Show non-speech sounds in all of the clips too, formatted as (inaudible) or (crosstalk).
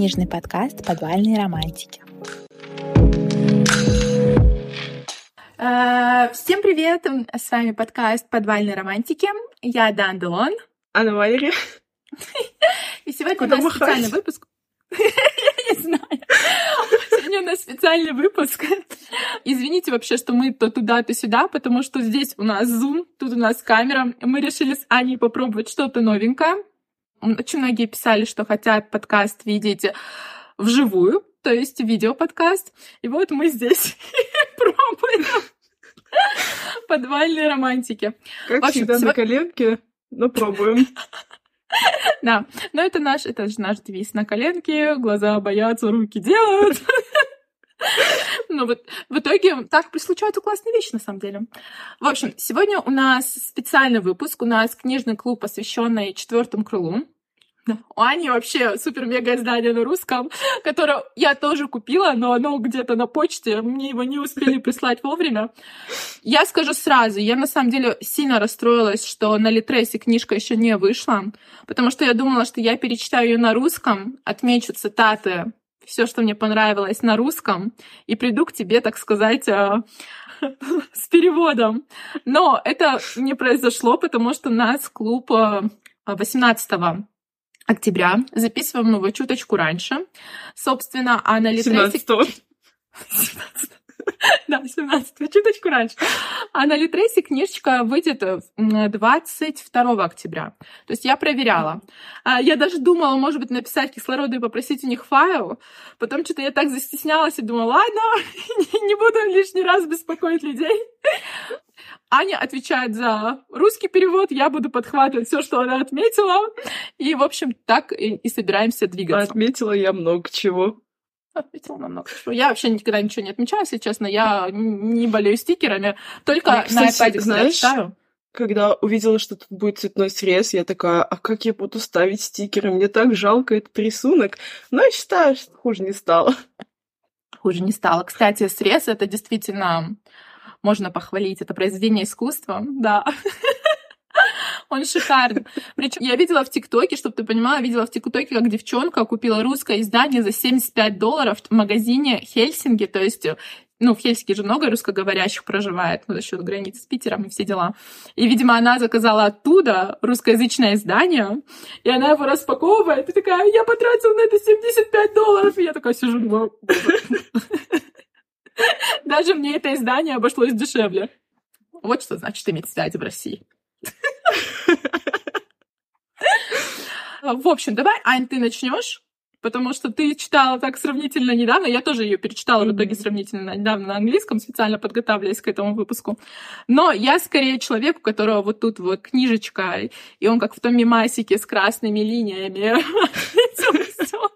книжный подкаст «Подвальные романтики». Э, всем привет! С вами подкаст «Подвальные романтики». Я Дан Делон. Анна Валерия. (laughs) И сегодня Куда у нас махать? специальный выпуск. (laughs) Я не знаю. Сегодня у нас специальный выпуск. Извините вообще, что мы то туда, то сюда, потому что здесь у нас Zoom, тут у нас камера. Мы решили с Аней попробовать что-то новенькое. Очень многие писали, что хотят подкаст видеть вживую, то есть видеоподкаст. И вот мы здесь (laughs) пробуем (laughs) подвальные романтики. Как общем, всегда на коленке, но пробуем. (laughs) Да, но это наш, это же наш девиз на коленке, глаза боятся, руки делают. Ну вот в итоге так случаются классные вещи на самом деле. В общем, сегодня у нас специальный выпуск, у нас книжный клуб, посвященный четвертому крылу. У Ани вообще супер-мега издание на русском, которое я тоже купила, но оно где-то на почте, мне его не успели (laughs) прислать вовремя. Я скажу сразу, я на самом деле сильно расстроилась, что на Литресе книжка еще не вышла, потому что я думала, что я перечитаю ее на русском, отмечу цитаты, все, что мне понравилось на русском, и приду к тебе, так сказать, э, (laughs) с переводом. Но это не произошло, потому что у нас клуб 18 э, октября. Записываем его чуточку раньше. Собственно, а на Литресе... 17 (laughs) (laughs) Да, 17 чуточку раньше. А на Литресе книжечка выйдет 22 октября. То есть я проверяла. А, я даже думала, может быть, написать кислороду и попросить у них файл. Потом что-то я так застеснялась и думала, ладно, (laughs) не буду лишний раз беспокоить людей. Аня отвечает за русский перевод, я буду подхватывать все, что она отметила. И, в общем, так и собираемся двигаться. Отметила я много чего. Отметила на много чего. Я вообще никогда ничего не отмечаю, если честно. Я не болею стикерами. Только я, кстати, на iPad знаешь, читаю. Когда увидела, что тут будет цветной срез, я такая, а как я буду ставить стикеры? Мне так жалко этот рисунок. Но я считаю, что хуже не стало. Хуже не стало. Кстати, срез — это действительно можно похвалить. Это произведение искусства, да. Он шикарный. Причем я видела в ТикТоке, чтобы ты понимала, видела в ТикТоке, как девчонка купила русское издание за 75 долларов в магазине Хельсинги, то есть ну, в Хельсинки же много русскоговорящих проживает, ну, за счет границы с Питером и все дела. И, видимо, она заказала оттуда русскоязычное издание, и она его распаковывает, и такая, я потратила на это 75 долларов, и я такая сижу, думаю, даже мне это издание обошлось дешевле. Вот что значит иметь связи в России. В общем, давай, Ань, ты начнешь, потому что ты читала так сравнительно недавно. Я тоже ее перечитала в итоге сравнительно недавно на английском, специально подготавливаясь к этому выпуску. Но я скорее человек, у которого вот тут вот книжечка, и он как в том мемасике с красными линиями. (laughs)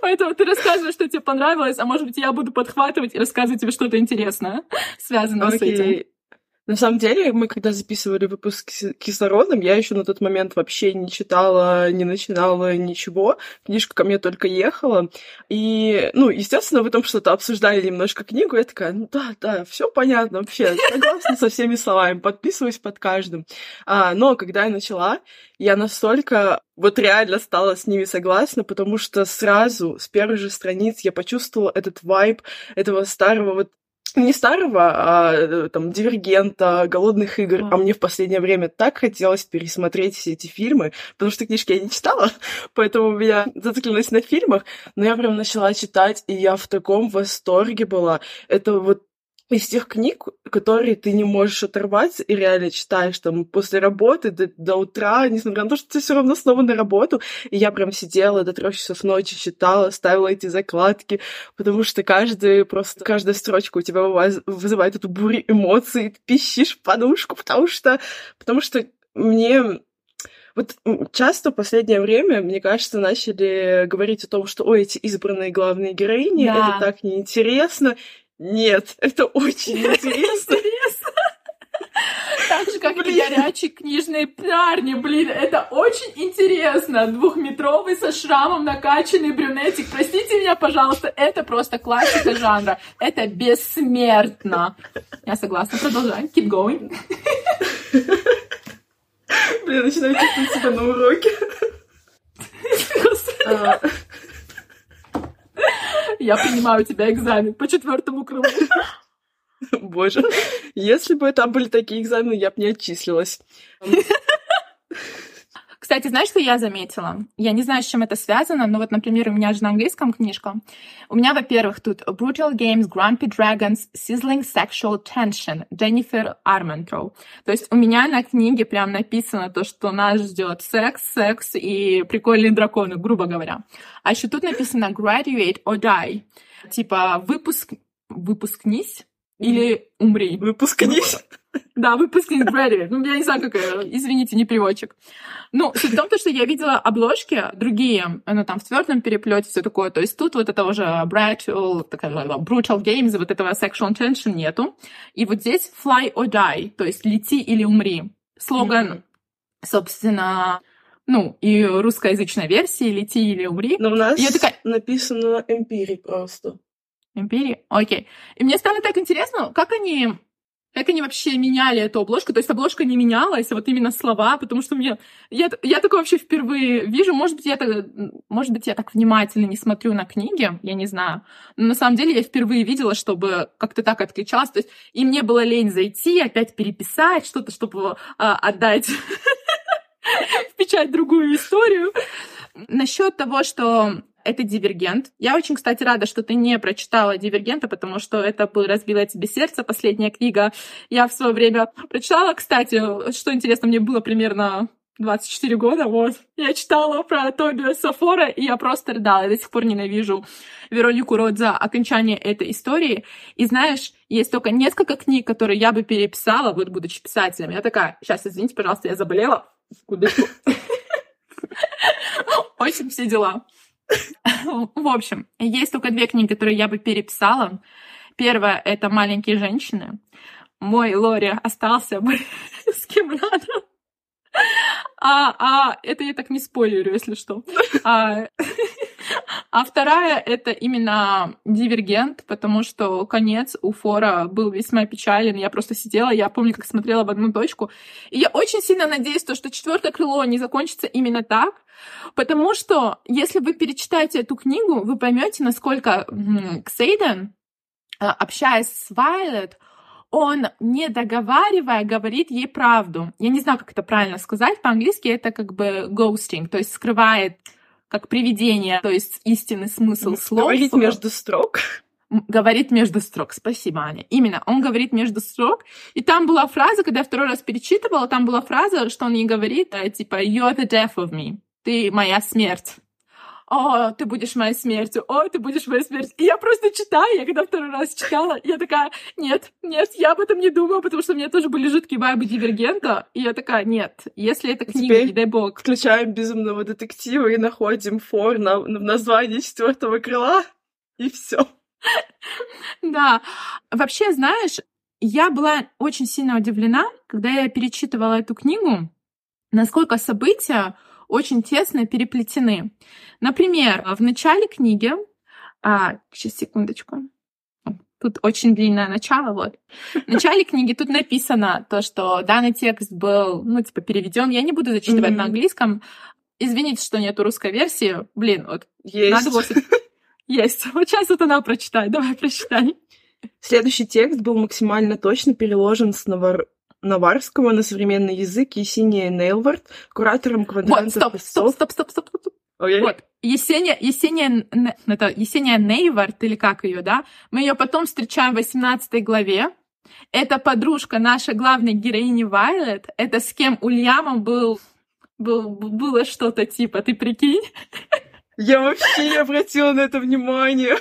Поэтому ты рассказываешь, что тебе понравилось, а может быть, я буду подхватывать и рассказывать тебе что-то интересное, связанное okay. с этим. На самом деле, мы когда записывали выпуск с кислородом, я еще на тот момент вообще не читала, не начинала ничего. Книжка ко мне только ехала. И, ну, естественно, вы там что-то обсуждали немножко книгу. Я такая, ну да, да, все понятно вообще. Согласна со всеми словами, подписываюсь под каждым. А, но когда я начала, я настолько вот реально стала с ними согласна, потому что сразу, с первой же страниц я почувствовала этот вайб этого старого вот не старого, а э, там Дивергента, Голодных игр. А. а мне в последнее время так хотелось пересмотреть все эти фильмы, потому что книжки я не читала, (laughs) поэтому у меня зациклилась на фильмах. Но я прям начала читать, и я в таком восторге была. Это вот из тех книг, которые ты не можешь оторваться и реально читаешь там после работы до, до утра, несмотря на то, что ты все равно снова на работу. И я прям сидела до трех часов ночи, читала, ставила эти закладки, потому что каждый, просто каждая строчка у тебя вызывает эту бурю эмоций, ты пищишь подушку, потому что, потому что мне вот часто в последнее время, мне кажется, начали говорить о том, что, ой, эти избранные главные героини, да. это так неинтересно. (laughs) Нет, это очень интересно. (laughs) Так же, как блин. и горячие книжные парни, блин, это очень интересно. Двухметровый со шрамом накачанный брюнетик. Простите меня, пожалуйста, это просто классика жанра. Это бессмертно. Я согласна, продолжаем. Keep going. Блин, начинаю чувствовать себя на уроке. (laughs) Я принимаю у тебя экзамен по четвертому кругу. Боже, если бы там были такие экзамены, я бы не отчислилась. (laughs) Кстати, знаешь, что я заметила? Я не знаю, с чем это связано, но вот, например, у меня же на английском книжка. У меня, во-первых, тут Brutal Games, Grumpy Dragons, Sizzling Sexual Tension, Дженнифер Арментроу. То есть у меня на книге прям написано то, что нас ждет секс, секс и прикольные драконы, грубо говоря. А еще тут написано Graduate or Die. Типа выпуск... выпускнись или умри. Выпускнись. (laughs) Да, выпускник graduate. Ну, я не знаю, как... Извините, не переводчик. Ну, суть в том, что я видела обложки другие, ну, там, в твердом переплете все такое. То есть тут вот этого же brutal, такая, brutal games, вот этого sexual tension нету. И вот здесь fly or die, то есть лети или умри. Слоган, mm-hmm. собственно, ну, и русскоязычной версии «Лети или умри». Но у нас я такая... написано «Эмпири» просто. Империи? Окей. И мне стало так интересно, как они как они вообще меняли эту обложку. То есть обложка не менялась, а вот именно слова, потому что мне... Я, я такое вообще впервые вижу. Может быть, я так, может быть, я так внимательно не смотрю на книги, я не знаю. Но на самом деле я впервые видела, чтобы как-то так отличалось. То есть и мне было лень зайти, опять переписать что-то, чтобы а, отдать (laughs) в печать другую историю. Насчет того, что это «Дивергент». Я очень, кстати, рада, что ты не прочитала «Дивергента», потому что это бы разбило тебе сердце, последняя книга. Я в свое время прочитала, кстати, что интересно, мне было примерно 24 года, вот. Я читала про Тобиа Сафора, и я просто рыдала. Я до сих пор ненавижу Веронику Рот за окончание этой истории. И знаешь, есть только несколько книг, которые я бы переписала, вот будучи писателем. Я такая, сейчас, извините, пожалуйста, я заболела. Куда? (laughs) Очень все дела. (laughs) В общем, есть только две книги, которые я бы переписала. Первая — это «Маленькие женщины». Мой Лори остался бы (laughs) с кем надо. А, а это я так не спойлерю, если что. (laughs) А, а вторая — это именно «Дивергент», потому что конец у Фора был весьма печален. Я просто сидела, я помню, как смотрела в одну точку. И я очень сильно надеюсь, что четвертое крыло не закончится именно так, Потому что, если вы перечитаете эту книгу, вы поймете, насколько Ксейден, а, общаясь с Вайлет, он, не договаривая, говорит ей правду. Я не знаю, как это правильно сказать. По-английски это как бы ghosting, то есть скрывает как привидение, то есть истинный смысл слов. Говорит между строк. Говорит между строк. Спасибо, Аня. Именно, он говорит между строк. И там была фраза, когда я второй раз перечитывала, там была фраза, что он ей говорит, э, типа, you're the death of me ты моя смерть. О, ты будешь моей смертью, о, ты будешь моей смертью. И я просто читаю, я когда второй раз читала, я такая, нет, нет, я об этом не думаю, потому что у меня тоже были жуткие вайбы Дивергента, и я такая, нет, если это книга, Теперь не дай бог. включаем безумного детектива и находим фор на, на название четвертого крыла, и все. Да. Вообще, знаешь, я была очень сильно удивлена, когда я перечитывала эту книгу, насколько события очень тесно переплетены. Например, в начале книги, а, сейчас секундочку, тут очень длинное начало, вот. В начале книги тут написано то, что данный текст был, ну, типа, переведен. Я не буду зачитывать mm-hmm. на английском. Извините, что нету русской версии. Блин, вот. Есть. Надо было... Есть. Вот сейчас (laughs) вот она прочитает. Давай, прочитай. Следующий текст был максимально точно переложен с навар... Наварского на современный язык Есения Нейлвард, куратором квадрантов вот, стоп, стоп, стоп, стоп, стоп, стоп. Okay. Вот, Есения, Есения, это Есения Нейвард, или как ее, да? Мы ее потом встречаем в 18 главе. Это подружка нашей главной героини Вайлет. Это с кем Ульямом был, был, было что-то типа, ты прикинь? Я вообще не обратила на это внимание.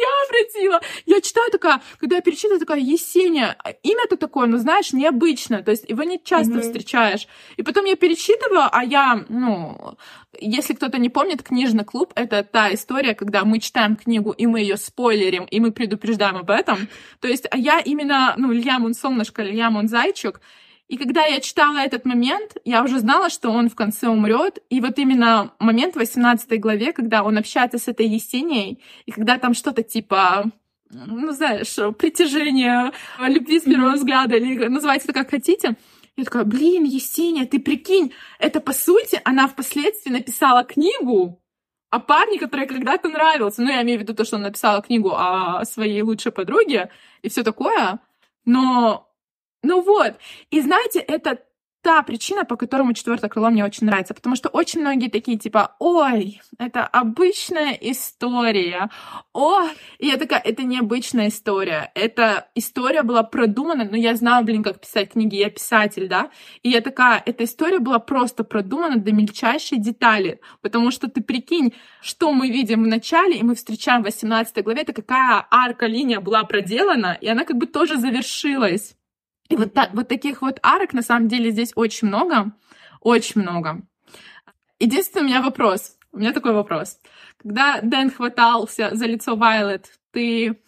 Я обратила. Я читаю такая, когда я перечитываю, такая Есения. Имя-то такое, ну, знаешь, необычное. То есть его не часто mm-hmm. встречаешь. И потом я перечитываю, а я, ну, если кто-то не помнит, книжный клуб — это та история, когда мы читаем книгу, и мы ее спойлерим, и мы предупреждаем об этом. То есть а я именно, ну, Илья Мун солнышко, Илья Мун зайчик, и когда я читала этот момент, я уже знала, что он в конце умрет. И вот именно момент в 18 главе, когда он общается с этой Есенией, и когда там что-то типа ну, знаешь, притяжение, любви с первого взгляда, или называйте это как хотите. Я такая, блин, Есения, ты прикинь, это по сути, она впоследствии написала книгу, о парне, который когда-то нравился. Ну, я имею в виду то, что он написал книгу о своей лучшей подруге и все такое. Но, ну вот. И знаете, это та причина, по которому четвертое крыло мне очень нравится, потому что очень многие такие типа, ой, это обычная история, о, и я такая, это не обычная история, эта история была продумана, но я знаю, блин, как писать книги, я писатель, да, и я такая, эта история была просто продумана до мельчайшей детали, потому что ты прикинь, что мы видим в начале, и мы встречаем в 18 главе, это какая арка, линия была проделана, и она как бы тоже завершилась. И вот, та, вот таких вот арок на самом деле здесь очень много, очень много. Единственный у меня вопрос, у меня такой вопрос. Когда Дэн хватался за лицо Вайлет, ты,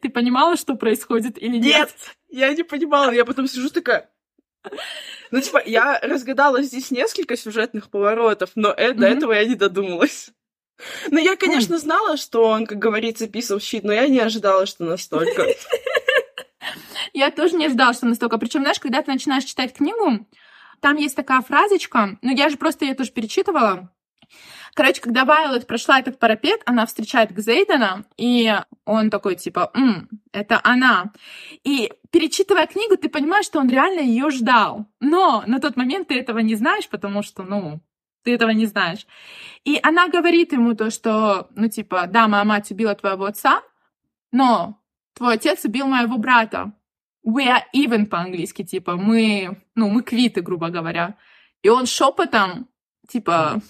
ты понимала, что происходит или нет? Нет, я не понимала, я потом сижу такая... Ну, типа, я разгадала здесь несколько сюжетных поворотов, но э, до mm-hmm. этого я не додумалась. Ну, я, конечно, знала, что он, как говорится, писал щит, но я не ожидала, что настолько. Я тоже не ожидала, что настолько. Причем, знаешь, когда ты начинаешь читать книгу, там есть такая фразочка, ну я же просто ее тоже перечитывала. Короче, когда Вайлот прошла этот парапет, она встречает Гзейдена, и он такой, типа, М, это она. И перечитывая книгу, ты понимаешь, что он реально ее ждал. Но на тот момент ты этого не знаешь, потому что, ну, ты этого не знаешь. И она говорит ему то, что, ну, типа, да, моя мать убила твоего отца, но твой отец убил моего брата we are even по-английски, типа, мы, ну, мы квиты, грубо говоря. И он шепотом, типа,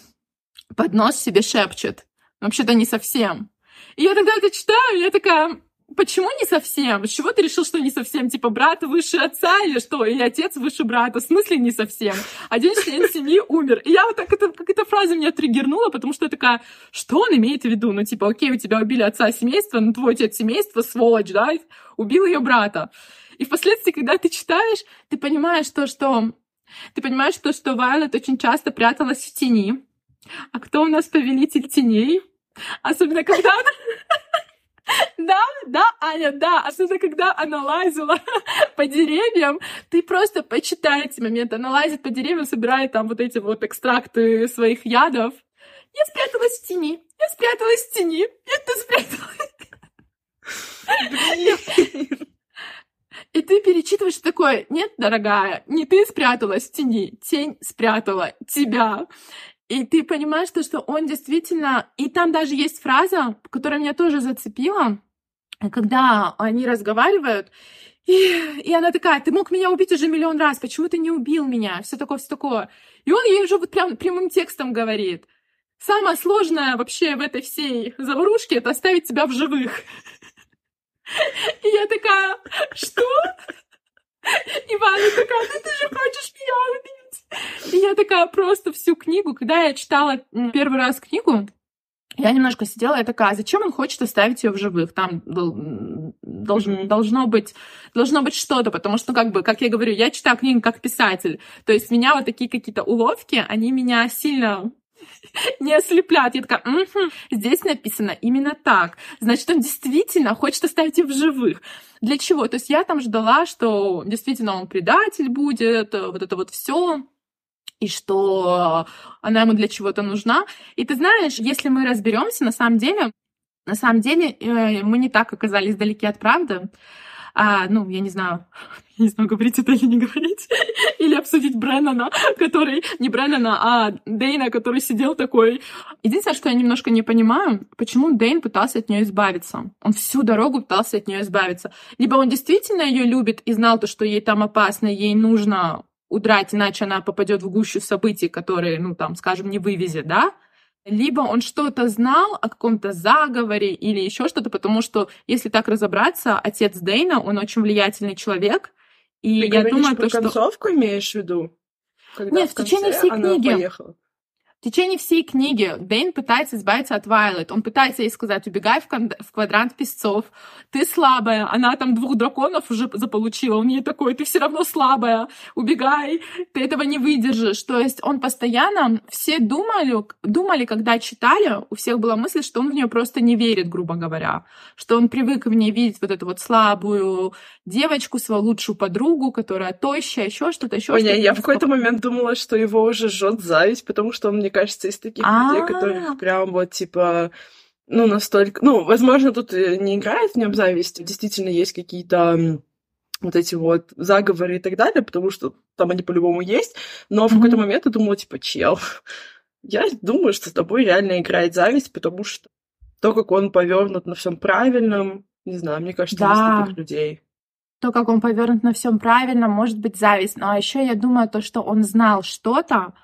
под нос себе шепчет. Вообще-то не совсем. И я тогда это читаю, я такая, почему не совсем? С чего ты решил, что не совсем? Типа, брат выше отца или что? Или отец выше брата? В смысле не совсем? Один член семьи умер. И я вот так, это, как эта фраза меня триггернула, потому что я такая, что он имеет в виду? Ну, типа, окей, у тебя убили отца семейства, но твой отец семейства, сволочь, да, убил ее брата. И впоследствии, когда ты читаешь, ты понимаешь то, что... Ты понимаешь то, что Вайлет очень часто пряталась в тени. А кто у нас повелитель теней? Особенно когда она... (laughs) Да, да, Аня, да. Особенно, когда она лазила (laughs) по деревьям. Ты просто почитай эти моменты. Она лазит по деревьям, собирает там вот эти вот экстракты своих ядов. Я спряталась в тени. Я спряталась в тени. Ты спряталась. Ты перечитываешь такое, нет, дорогая, не ты спряталась в тени, тень спрятала тебя. И ты понимаешь, то, что он действительно... И там даже есть фраза, которая меня тоже зацепила, когда они разговаривают, и, и она такая, ты мог меня убить уже миллион раз, почему ты не убил меня? Все такое, все такое. И он ей уже вот прям прямым текстом говорит. Самое сложное вообще в этой всей заварушке — это оставить тебя в живых. И я такая, что? (laughs) И Ваня такая, ну ты же хочешь меня убить. И я такая просто всю книгу, когда я читала первый раз книгу, я немножко сидела, я такая, «А зачем он хочет оставить ее в живых? Там должен, должно быть, должно быть что-то, потому что, как бы, как я говорю, я читаю книгу как писатель. То есть меня вот такие какие-то уловки, они меня сильно не ослепляют. Я такая, угу, здесь написано именно так. Значит, он действительно хочет оставить их в живых. Для чего? То есть я там ждала, что действительно он предатель будет, вот это вот все и что она ему для чего-то нужна. И ты знаешь, если мы разберемся, на самом деле, на самом деле э, мы не так оказались далеки от правды а, ну, я не знаю, (laughs) не знаю, говорить это или не говорить, (laughs) или обсудить Бреннана, который, не Бреннана, а Дейна, который сидел такой. Единственное, что я немножко не понимаю, почему Дейн пытался от нее избавиться. Он всю дорогу пытался от нее избавиться. Либо он действительно ее любит и знал то, что ей там опасно, ей нужно удрать, иначе она попадет в гущу событий, которые, ну, там, скажем, не вывезет, да? либо он что-то знал о каком-то заговоре или еще что-то, потому что, если так разобраться, отец Дейна, он очень влиятельный человек, и Ты я думаю, про то, концовку имеешь в виду? Когда Нет, в, в течение всей книги. Поехала? В течение всей книги Дэйн пытается избавиться от Вайлет. Он пытается ей сказать, убегай в, кон- в квадрант песцов. Ты слабая. Она там двух драконов уже заполучила. Он ей такой, ты все равно слабая. Убегай. Ты этого не выдержишь. То есть он постоянно... Все думали, думали, когда читали, у всех была мысль, что он в нее просто не верит, грубо говоря. Что он привык в ней видеть вот эту вот слабую девочку, свою лучшую подругу, которая тощая, еще что-то, еще что-то. Я в какой-то момент думала, что его уже жжет зависть, потому что он, мне кажется, из таких людей, которых прям вот, типа, ну, настолько... Ну, возможно, тут не играет в нем зависть. Действительно, есть какие-то вот эти вот заговоры и так далее, потому что там они по-любому есть. Но в mm-hmm. какой-то момент я думала, типа, чел, (laughs) я думаю, что с тобой реально играет зависть, потому что то, как он повернут на всем правильном, не знаю, мне кажется, да. из таких людей. То, как он повернут на всем правильном, может быть зависть. Но еще я думаю, то, что он знал что-то,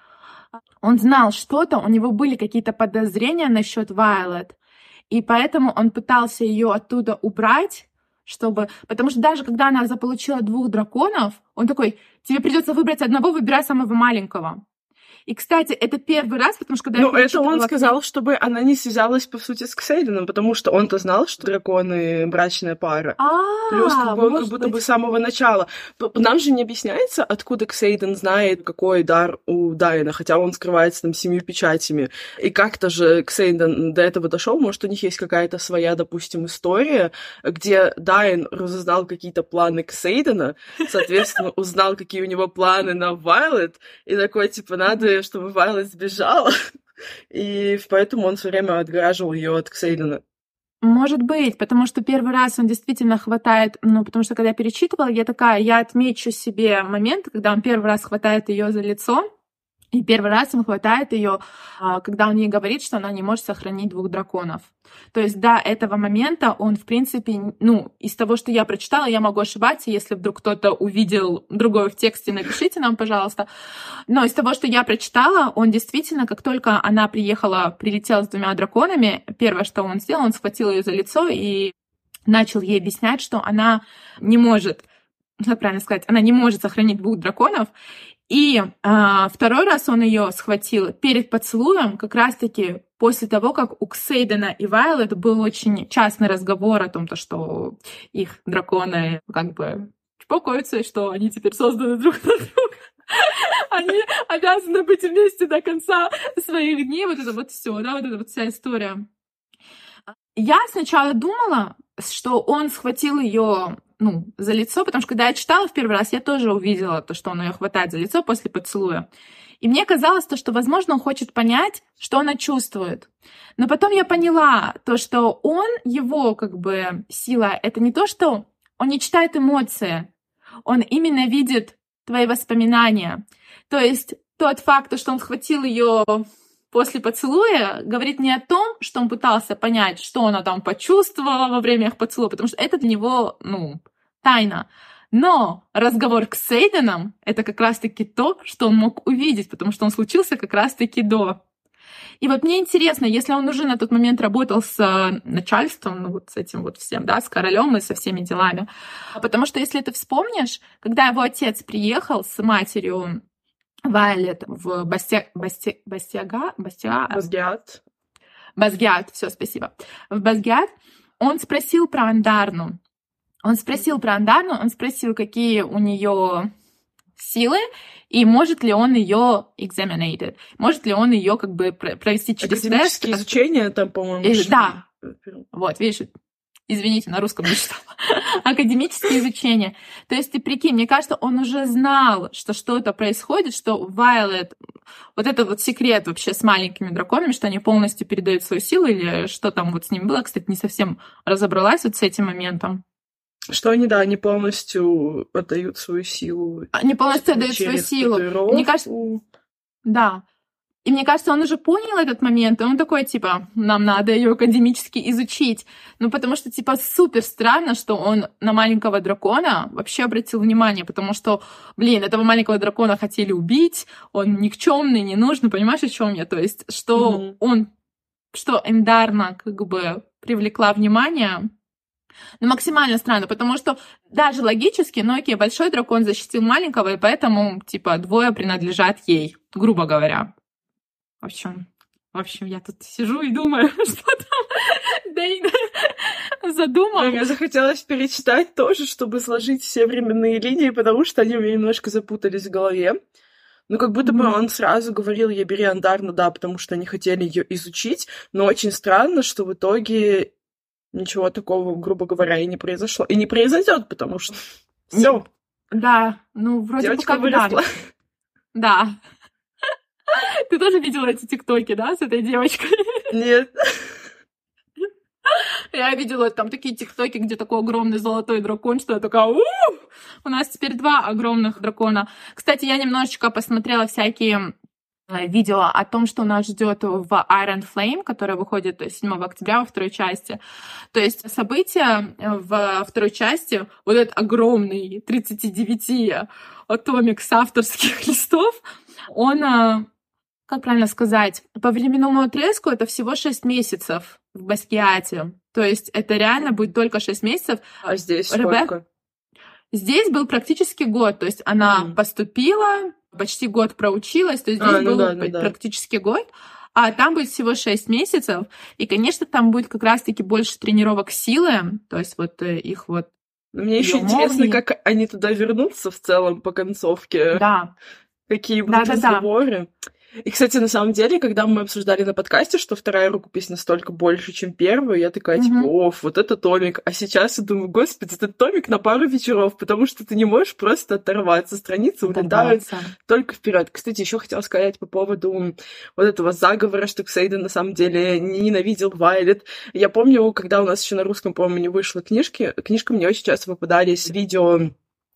он знал что-то, у него были какие-то подозрения насчет Вайлет, и поэтому он пытался ее оттуда убрать, чтобы... Потому что даже когда она заполучила двух драконов, он такой, тебе придется выбрать одного, выбирай самого маленького. И, кстати, это первый раз, потому что когда Ну, это он сказал, чтобы она не связалась, по сути, с Ксейденом, потому что он-то знал, что драконы — брачная пара. А, Плюс как бы, как будто бы с самого начала. Нам же не объясняется, откуда Ксейден знает, какой дар у Дайна, хотя он скрывается там семью печатями. И как-то же Ксейден до этого дошел, может, у них есть какая-то своя, допустим, история, где Дайн разузнал какие-то планы Ксейдена, соответственно, узнал, какие у него планы на Вайлет, и такой, типа, надо бы, чтобы Вайлет сбежала. (laughs) И поэтому он все время отгораживал ее от Ксейдена. Может быть, потому что первый раз он действительно хватает, ну, потому что когда я перечитывала, я такая, я отмечу себе момент, когда он первый раз хватает ее за лицо, и первый раз он хватает ее, а, когда он ей говорит, что она не может сохранить двух драконов. То есть до этого момента он, в принципе, ну, из того, что я прочитала, я могу ошибаться, если вдруг кто-то увидел другое в тексте, напишите нам, пожалуйста. Но из того, что я прочитала, он действительно, как только она приехала, прилетела с двумя драконами, первое, что он сделал, он схватил ее за лицо и начал ей объяснять, что она не может как правильно сказать, она не может сохранить двух драконов, и а, второй раз он ее схватил перед поцелуем, как раз-таки после того, как у Ксейдена и Вайлет был очень частный разговор о том, то, что их драконы как бы чпокаются, что они теперь созданы друг на друга. (laughs) Они обязаны быть вместе до конца своих дней. Вот это вот все, да, вот эта вот вся история. Я сначала думала, что он схватил ее ну, за лицо, потому что когда я читала в первый раз, я тоже увидела то, что он ее хватает за лицо после поцелуя. И мне казалось то, что, возможно, он хочет понять, что она чувствует. Но потом я поняла то, что он, его как бы сила, это не то, что он не читает эмоции, он именно видит твои воспоминания. То есть тот факт, что он схватил ее после поцелуя говорит не о том, что он пытался понять, что она там почувствовала во время их поцелуя, потому что это для него, ну, тайна. Но разговор с Сейденом — это как раз-таки то, что он мог увидеть, потому что он случился как раз-таки до. И вот мне интересно, если он уже на тот момент работал с э, начальством, ну вот с этим вот всем, да, с королем и со всеми делами. Потому что если ты вспомнишь, когда его отец приехал с матерью Вайлет в Басти... Басти... Бастиага... Бастиа... Базгиат. Базгиат, все, спасибо. В Базгиат он спросил про Андарну. Он спросил про Андарну, он спросил, какие у нее силы, и может ли он ее examinated, может ли он ее как бы провести через тест. изучение там, по-моему. И, да. Вот, видишь, извините, на русском не читала, (laughs) академическое изучение. То есть ты прикинь, мне кажется, он уже знал, что что-то происходит, что Вайлет, вот это вот секрет вообще с маленькими драконами, что они полностью передают свою силу, или что там вот с ним было, кстати, не совсем разобралась вот с этим моментом. Что они, да, они полностью отдают свою силу. Они полностью отдают свою силу. Мне кажется, да. И мне кажется, он уже понял этот момент, и он такой, типа, нам надо ее академически изучить. Ну, потому что, типа, супер странно, что он на маленького дракона вообще обратил внимание, потому что, блин, этого маленького дракона хотели убить, он никчемный, не нужный, понимаешь, о чем я? То есть, что mm-hmm. он, что Эндарна как бы привлекла внимание, ну, максимально странно, потому что даже логически, ну окей, большой дракон защитил маленького, и поэтому, типа, двое принадлежат ей, грубо говоря. В общем, в общем, я тут сижу и думаю, (laughs) что там Дейна задумал. Мне захотелось перечитать тоже, чтобы сложить все временные линии, потому что они у меня немножко запутались в голове. Ну, как будто бы он сразу говорил, я бери Андарну, да, потому что они хотели ее изучить, но очень странно, что в итоге ничего такого, грубо говоря, и не произошло. И не произойдет, потому что (laughs) все. Да, ну, вроде Девочка бы как выросла. (laughs) да. Да. (laughs) Ты тоже видела эти тиктоки, да, с этой девочкой? Нет. Я видела там такие тиктоки, где такой огромный золотой дракон, что я такая, у У нас теперь два огромных дракона. Кстати, я немножечко посмотрела всякие э, видео о том, что нас ждет в Iron Flame, которая выходит 7 октября во второй части. То есть события в второй части, вот этот огромный 39 томик с авторских (laughs) листов, он э, как правильно сказать, по временному отрезку это всего 6 месяцев в Баскиате. То есть это реально будет только 6 месяцев. А здесь Ребек... сколько? Здесь был практически год, то есть она mm. поступила, почти год проучилась, то есть здесь а, ну был да, ну практически да. год, а там будет всего 6 месяцев, и, конечно, там будет как раз-таки больше тренировок силы, то есть вот э, их вот мне еще интересно, как они туда вернутся в целом по концовке. Да. Какие будут да, разговоры. Да, да. И, кстати, на самом деле, когда мы обсуждали на подкасте, что вторая рукопись настолько больше, чем первая, я такая, mm-hmm. типа, оф, вот это томик. А сейчас я думаю, господи, это томик на пару вечеров, потому что ты не можешь просто оторваться. Страницы улетают только вперед. Кстати, еще хотела сказать по поводу вот этого заговора, что Ксейден на самом деле не ненавидел Вайлет. Я помню, когда у нас еще на русском, по-моему, не вышла книжки, книжка мне очень часто попадались видео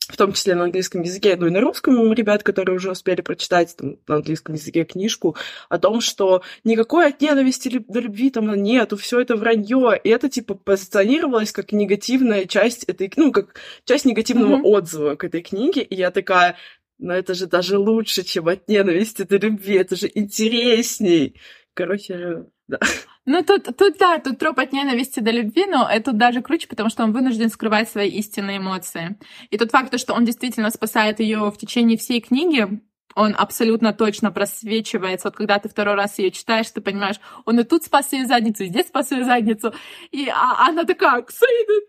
в том числе на английском языке, ну и на русском ребят, которые уже успели прочитать там, на английском языке книжку о том, что никакой от ненависти до любви там нету, все это вранье, и это типа позиционировалось как негативная часть этой, ну как часть негативного mm-hmm. отзыва к этой книге, и я такая, но это же даже лучше, чем от ненависти до любви, это же интересней. Короче, да. Ну, тут, тут, да, тут троп от ненависти до любви, но это даже круче, потому что он вынужден скрывать свои истинные эмоции. И тот факт, что он действительно спасает ее в течение всей книги, он абсолютно точно просвечивается. Вот когда ты второй раз ее читаешь, ты понимаешь, он и тут спас ее задницу, и здесь спас ее задницу. И а, она такая, Ксейден!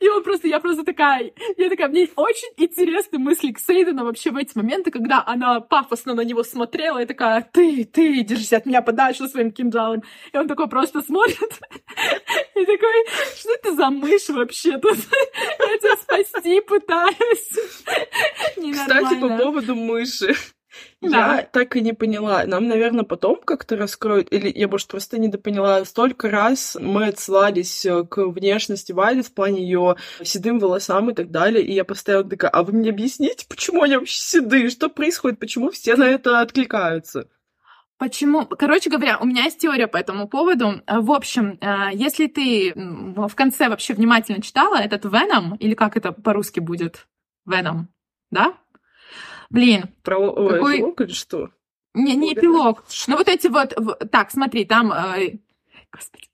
И он просто, я просто такая, я такая, мне очень интересны мысли Ксейдена вообще в эти моменты, когда она пафосно на него смотрела и такая, ты, ты, держись от меня подальше своим кинжалом. И он такой просто смотрит и такой, что это за мышь вообще тут? Я тебя спасти пытаюсь. Кстати, по поводу мыши. Да. Я так и не поняла. Нам, наверное, потом как-то раскроют, или я, может, просто недопоняла. Столько раз мы отсылались э, к внешности Вали в плане ее седым волосам и так далее, и я постоянно такая, а вы мне объясните, почему они вообще седые? Что происходит? Почему все на это откликаются? Почему? Короче говоря, у меня есть теория по этому поводу. В общем, э, если ты в конце вообще внимательно читала этот Веном, или как это по-русски будет? Веном, да? Блин. Про Ой, какой... эпилог или что? Не, не эпилог. Ну вот эти вот... Так, смотри, там... Э, господи.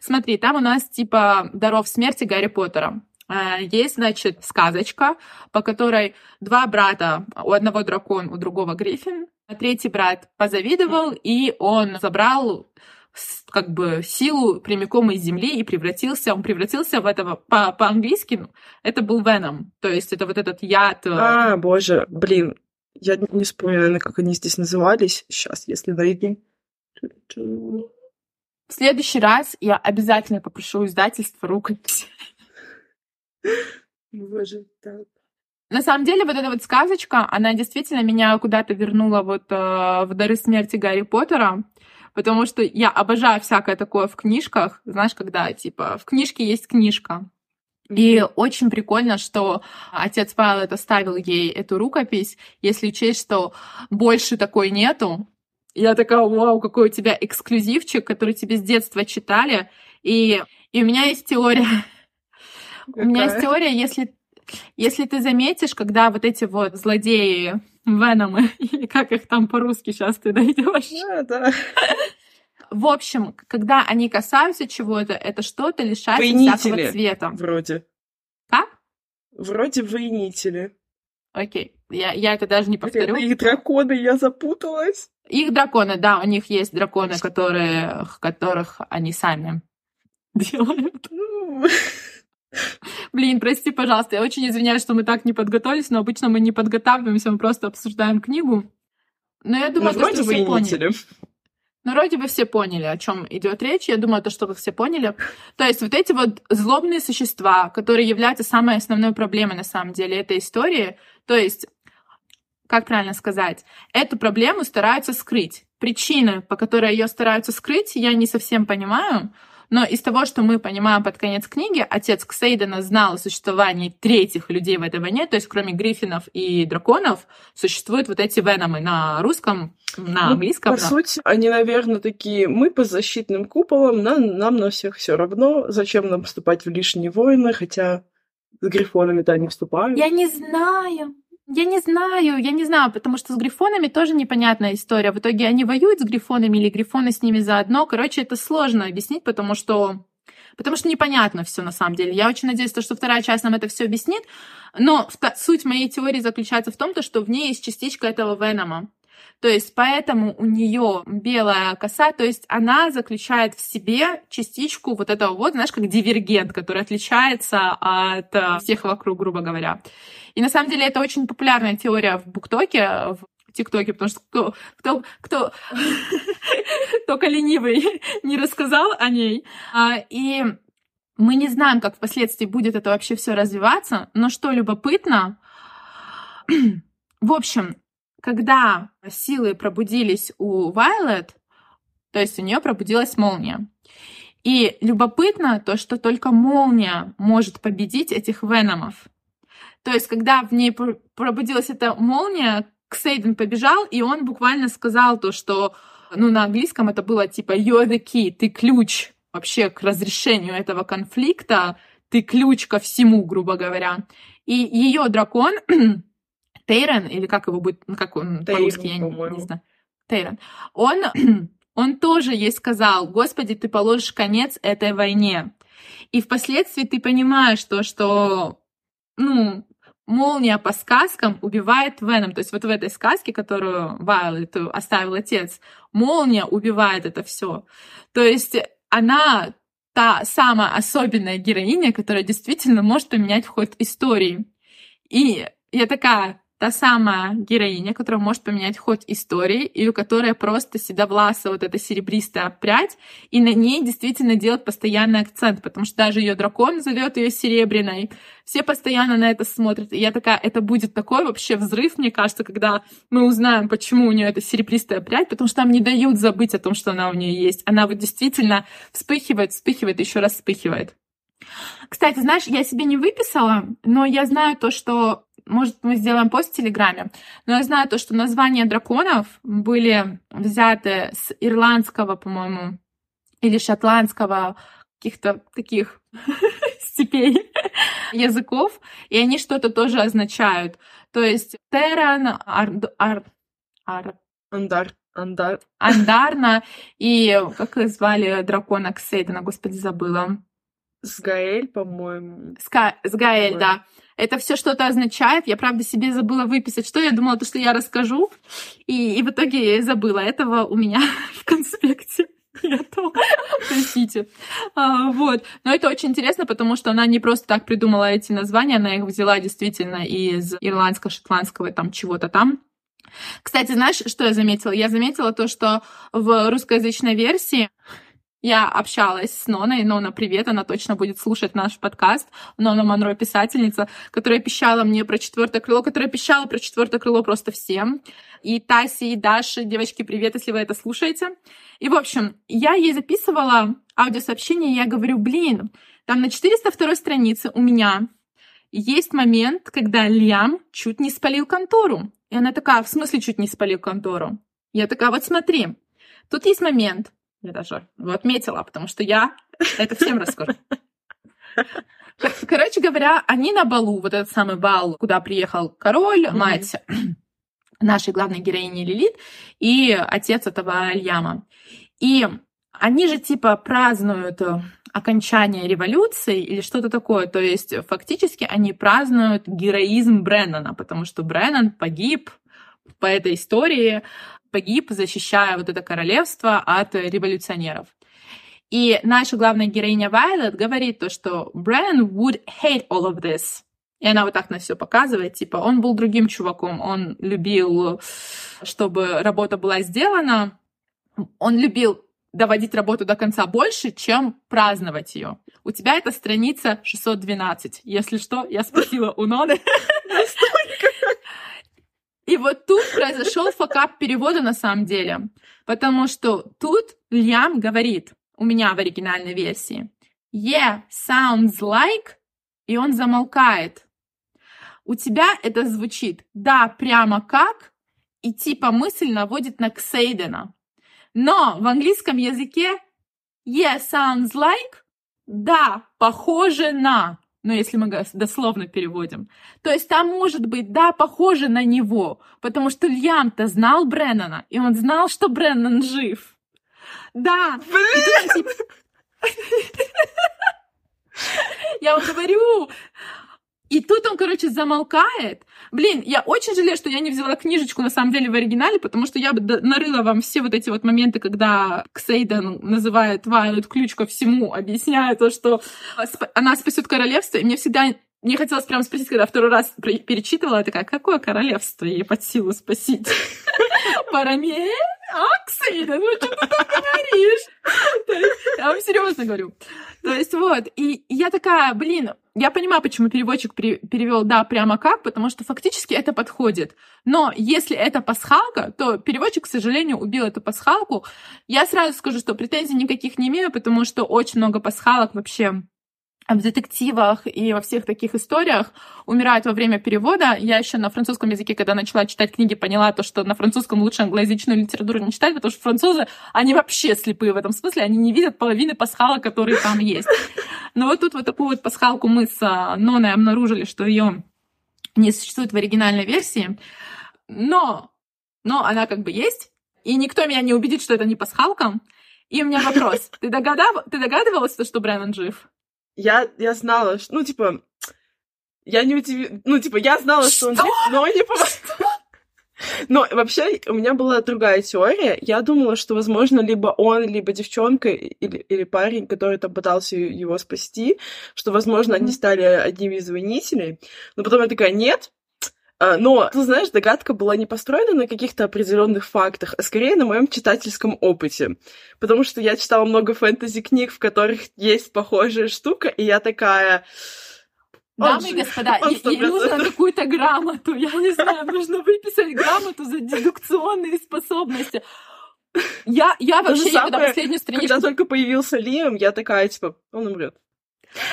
Смотри, там у нас типа даров смерти Гарри Поттера. Э, есть, значит, сказочка, по которой два брата, у одного дракон, у другого гриффин, а третий брат позавидовал, и он забрал как бы силу прямиком из земли и превратился, он превратился в этого, по- по-английски, ну, это был Веном, то есть это вот этот яд. Э, а, боже, блин, я не вспоминаю, как они здесь назывались. Сейчас, если найдем. В следующий раз я обязательно попрошу издательство рукопись. (laughs) Боже, так. На самом деле, вот эта вот сказочка, она действительно меня куда-то вернула вот э, в дары смерти Гарри Поттера потому что я обожаю всякое такое в книжках, знаешь, когда, типа, в книжке есть книжка, и очень прикольно, что отец Павел оставил ей эту рукопись, если учесть, что больше такой нету. Я такая, вау, какой у тебя эксклюзивчик, который тебе с детства читали. И, и у меня есть теория. Какая? (laughs) У меня есть теория, если, если ты заметишь, когда вот эти вот злодеи Веномы, (laughs) или как их там по-русски сейчас ты найдешь. Да, да. В общем, когда они касаются чего-то, это что-то лишается Войнители, всякого цвета. Вроде. Как? Вроде воинители. Окей, я, я это даже не повторю. Это их драконы, я запуталась. Их драконы, да, у них есть драконы, которые, которых они сами (laughs) делают. (laughs) Блин, прости, пожалуйста, я очень извиняюсь, что мы так не подготовились, но обычно мы не подготавливаемся, мы просто обсуждаем книгу. Но я думаю, ну, что все поняли. Ну, вроде бы все поняли, о чем идет речь. Я думаю, то, что вы все поняли. То есть вот эти вот злобные существа, которые являются самой основной проблемой на самом деле этой истории, то есть как правильно сказать, эту проблему стараются скрыть. причины, по которой ее стараются скрыть, я не совсем понимаю. Но из того, что мы понимаем под конец книги, отец Ксейдена знал о существовании третьих людей в этой войне, то есть кроме гриффинов и драконов существуют вот эти веномы на русском, на Ну, английском. По да. сути, они, наверное, такие, мы по защитным куполам, нам, нам на всех все равно, зачем нам вступать в лишние войны, хотя с грифонами-то они вступают. Я не знаю. Я не знаю, я не знаю, потому что с грифонами тоже непонятная история. В итоге они воюют с грифонами или грифоны с ними заодно. Короче, это сложно объяснить, потому что потому что непонятно все на самом деле. Я очень надеюсь, что вторая часть нам это все объяснит. Но суть моей теории заключается в том, то, что в ней есть частичка этого Венома. То есть поэтому у нее белая коса, то есть она заключает в себе частичку вот этого вот, знаешь, как дивергент, который отличается от э, всех вокруг, грубо говоря. И на самом деле это очень популярная теория в Буктоке, в ТикТоке, потому что кто, кто, кто (laughs) только ленивый не рассказал о ней. А, И мы не знаем, как впоследствии будет это вообще все развиваться, но что любопытно, (clears throat) в общем, когда силы пробудились у Вайлет, то есть у нее пробудилась молния. И любопытно то, что только молния может победить этих веномов. То есть, когда в ней пр- пробудилась эта молния, Ксейден побежал, и он буквально сказал то, что, ну, на английском это было типа you're the key, ты ключ вообще к разрешению этого конфликта, ты ключ ко всему, грубо говоря. И ее дракон, Тейрен, или как его будет, ну, как он по-русски, я не, по-моему. не знаю. Тейрен. Он, (clears throat) он тоже ей сказал, Господи, ты положишь конец этой войне. И впоследствии ты понимаешь то, что, ну, молния по сказкам убивает Веном. То есть вот в этой сказке, которую Вайлет оставил отец, молния убивает это все. То есть она та самая особенная героиня, которая действительно может поменять ход истории. И я такая, та самая героиня, которая может поменять ход истории, и у которой просто седовласая вот эта серебристая прядь, и на ней действительно делать постоянный акцент, потому что даже ее дракон зовет ее серебряной. Все постоянно на это смотрят. И я такая, это будет такой вообще взрыв, мне кажется, когда мы узнаем, почему у нее эта серебристая прядь, потому что нам не дают забыть о том, что она у нее есть. Она вот действительно вспыхивает, вспыхивает, еще раз вспыхивает. Кстати, знаешь, я себе не выписала, но я знаю то, что может, мы сделаем пост в Телеграме, но я знаю то, что названия драконов были взяты с ирландского, по-моему, или шотландского, каких-то таких (laughs) степей языков, и они что-то тоже означают. То есть Теран, Ар, Ар, Ар, Андар, Андар. Андарна и как их звали дракона Ксейдена, господи, забыла. Сгаэль, по-моему. Ска... Сгаэль, да. Это все что-то означает. Я, правда, себе забыла выписать, что я думала, то, что я расскажу. И, и в итоге я забыла. Этого у меня (laughs) в конспекте нету. Простите. А, вот. Но это очень интересно, потому что она не просто так придумала эти названия, она их взяла действительно из ирландского, шотландского, там чего-то там. Кстати, знаешь, что я заметила? Я заметила то, что в русскоязычной версии я общалась с Ноной. Нона, привет, она точно будет слушать наш подкаст. Нона Монро, писательница, которая пищала мне про четвертое крыло, которая пищала про четвертое крыло просто всем. И Таси, и Даши, девочки, привет, если вы это слушаете. И, в общем, я ей записывала аудиосообщение, и я говорю, блин, там на 402 странице у меня есть момент, когда Лиам чуть не спалил контору. И она такая, в смысле чуть не спалил контору? Я такая, вот смотри, тут есть момент, я даже его отметила, потому что я это всем расскажу. Кор- Короче говоря, они на балу, вот этот самый бал, куда приехал король, мать нашей главной героини Лилит и отец этого Альяма. И они же типа празднуют э, окончание революции или что-то такое. То есть фактически они празднуют героизм Бреннана, потому что Бреннан погиб по этой истории, погиб, защищая вот это королевство от революционеров. И наша главная героиня Вайлет говорит то, что Бреннан would hate all of this. И она вот так на все показывает, типа, он был другим чуваком, он любил, чтобы работа была сделана, он любил доводить работу до конца больше, чем праздновать ее. У тебя это страница 612. Если что, я спросила у Ноны. (laughs) И вот тут произошел факап перевода на самом деле. Потому что тут Льям говорит, у меня в оригинальной версии, Yeah, sounds like, и он замолкает. У тебя это звучит «да, прямо как», и типа мысль наводит на Ксейдена. Но в английском языке yeah, sounds like, да, похоже на ну, если мы дословно переводим. То есть там может быть, да, похоже на него, потому что Льям-то знал Бреннана, и он знал, что Бреннан жив. Да. Блин! Я вам говорю, и тут он, короче, замолкает. Блин, я очень жалею, что я не взяла книжечку, на самом деле, в оригинале, потому что я бы нарыла вам все вот эти вот моменты, когда Ксейден называет Вайлет ключ ко всему, объясняя то, что она спасет королевство, и мне всегда мне хотелось прямо спросить, когда второй раз перечитывала, я такая, какое королевство ей под силу спасить? (laughs) Парамель? Аксель, ну что ты так говоришь? (laughs) Я вам серьезно говорю. То есть вот, и я такая, блин, я понимаю, почему переводчик перевел да прямо как, потому что фактически это подходит. Но если это пасхалка, то переводчик, к сожалению, убил эту пасхалку. Я сразу скажу, что претензий никаких не имею, потому что очень много пасхалок вообще в детективах и во всех таких историях умирают во время перевода. Я еще на французском языке, когда начала читать книги, поняла то, что на французском лучше англоязычную литературу не читать, потому что французы, они вообще слепые в этом смысле, они не видят половины пасхала, которые там есть. Но вот тут вот такую вот пасхалку мы с а, Ноной обнаружили, что ее не существует в оригинальной версии, но, но она как бы есть, и никто меня не убедит, что это не пасхалка. И у меня вопрос. Ты, догадав... ты догадывалась, что Брэннон жив? Я, я знала, что, ну, типа, я не удивилась, ну, типа, я знала, что, что он жив, но не Но вообще у меня была другая теория. Я думала, что, возможно, либо он, либо девчонка или, или парень, который там пытался его спасти, что, возможно, mm-hmm. они стали одними из воинителей. Но потом я такая, нет, но, ты знаешь, догадка была не построена на каких-то определенных фактах, а скорее на моем читательском опыте. Потому что я читала много фэнтези-книг, в которых есть похожая штука, и я такая... Дамы и господа, ей нужно какую-то грамоту, я не знаю, нужно выписать грамоту за дедукционные способности. Я, я вообще, я когда последнюю страничку... Когда только появился Лиам, я такая, типа, он умрет.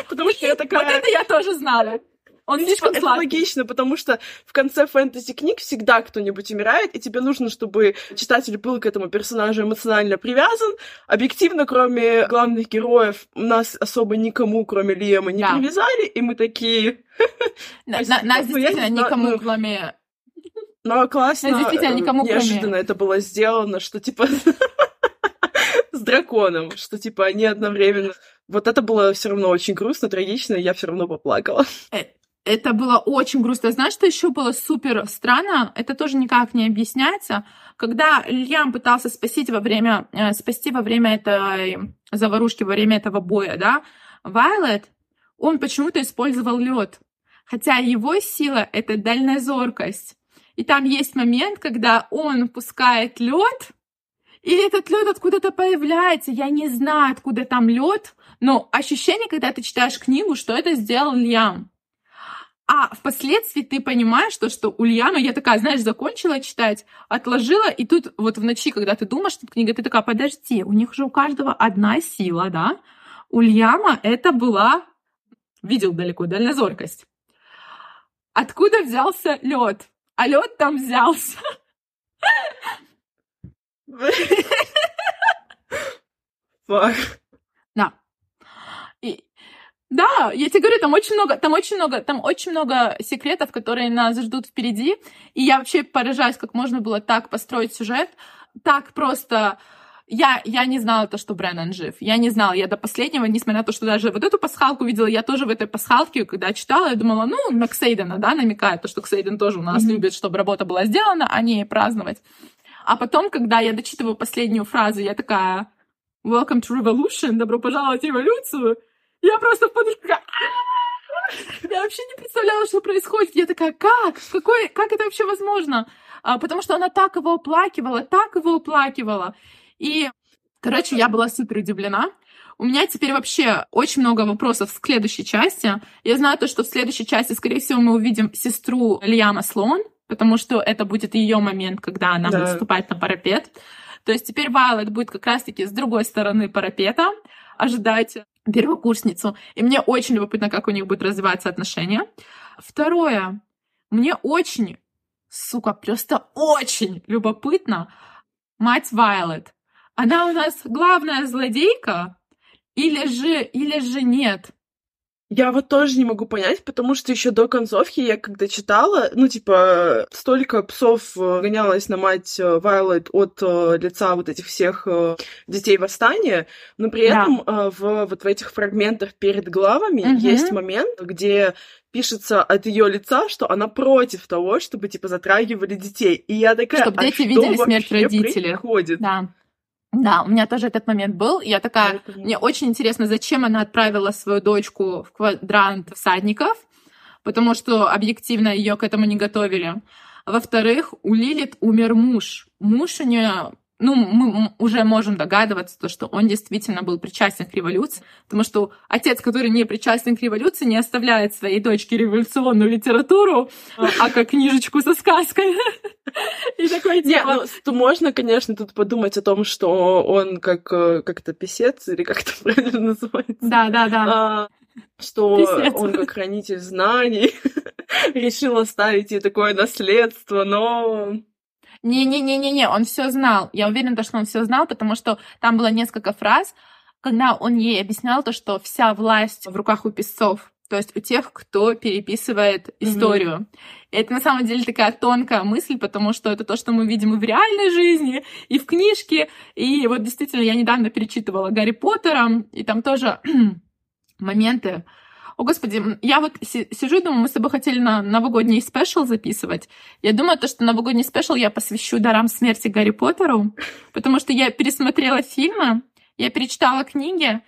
Потому что я (laughs) такая... Вот это я тоже знала. Он слишком это логично, потому что в конце фэнтези-книг всегда кто-нибудь умирает, и тебе нужно, чтобы читатель был к этому персонажу эмоционально привязан. Объективно, кроме главных героев, нас особо никому, кроме Лиама, не да. привязали, и мы такие... Нас действительно никому, ну, кроме ну, классно. Никому Неожиданно это было сделано, что типа (laughs) с драконом, что типа они одновременно. Вот это было все равно очень грустно, трагично, и я все равно поплакала. Это было очень грустно. Знаешь, что еще было супер странно? Это тоже никак не объясняется. Когда Льям пытался спасти во время, э, спасти во время этой заварушки, во время этого боя, да, Вайлет, он почему-то использовал лед. Хотя его сила — это дальнозоркость. И там есть момент, когда он пускает лед, и этот лед откуда-то появляется. Я не знаю, откуда там лед, но ощущение, когда ты читаешь книгу, что это сделал Льям. А впоследствии ты понимаешь, что, что Ульяна, я такая, знаешь, закончила читать, отложила, и тут вот в ночи, когда ты думаешь, что книга, ты такая, подожди, у них же у каждого одна сила, да? Ульяма это была, видел далеко, дальнозоркость. Откуда взялся лед? А лед там взялся. Фак. Да. Да, я тебе говорю, там очень много, там очень много, там очень много секретов, которые нас ждут впереди. И я вообще поражаюсь, как можно было так построить сюжет, так просто я, я не знала то, что Брэннон жив. Я не знала. Я до последнего, несмотря на то, что даже вот эту пасхалку видела, я тоже в этой пасхалке, когда читала, я думала, ну, на Ксейдена, да, намекает, то, что Ксейден тоже у нас mm-hmm. любит, чтобы работа была сделана, а не праздновать. А потом, когда я дочитываю последнюю фразу, я такая, Welcome to Revolution, добро пожаловать в революцию. Я просто в я вообще не представляла, что происходит. Я такая, как? Какой, как это вообще возможно? А, потому что она так его оплакивала, так его оплакивала. И, короче, я была супер удивлена. У меня теперь вообще очень много вопросов в следующей части. Я знаю то, что в следующей части, скорее всего, мы увидим сестру Лиама Слоун, потому что это будет ее момент, когда она Да. будет вступать на парапет. То есть теперь Вайлет будет как раз-таки с другой стороны парапета ожидать первокурсницу. И мне очень любопытно, как у них будут развиваться отношения. Второе. Мне очень, сука, просто очень любопытно мать Вайлет. Она у нас главная злодейка или же, или же нет? Я вот тоже не могу понять, потому что еще до концовки я когда читала, ну, типа, столько псов э, гонялось на мать э, Вайлет от э, лица вот этих всех детей восстания, но при Да. этом в, вот в этих фрагментах перед главами Мгм. есть момент, где пишется от ее лица, что она против того, чтобы, типа, затрагивали детей. И я такая, Чтоб а дети что видели смерть родителей. происходит? Да. Да, у меня тоже этот момент был. Я такая, Поэтому- мне очень интересно, зачем она отправила свою дочку в квадрант всадников, потому что объективно ее к этому не готовили. Во-вторых, у Лилит умер муж. Муж у нее, ну, мы уже можем догадываться, то, что он действительно был причастен к революции, потому что отец, который не причастен к революции, не оставляет своей дочке революционную литературу, (laughs) а как книжечку со сказкой. (laughs) И такой Не, типа... ну, можно, конечно, тут подумать о том, что он как, э, как-то писец, или как это (laughs) правильно называется. Да, да, да. А, что он как хранитель знаний решил оставить ей такое наследство, но... Не-не-не-не-не, он все знал. Я уверена, что он все знал, потому что там было несколько фраз, когда он ей объяснял то, что вся власть в руках у писцов, то есть у тех, кто переписывает историю. И это на самом деле такая тонкая мысль, потому что это то, что мы видим и в реальной жизни, и в книжке. И вот действительно, я недавно перечитывала Гарри Поттера, и там тоже (clears throat) моменты. О, господи, я вот си- сижу и думаю, мы с тобой хотели на новогодний special записывать. Я думаю, то, что новогодний special я посвящу дарам смерти Гарри Поттеру, потому что я пересмотрела фильмы, я перечитала книги,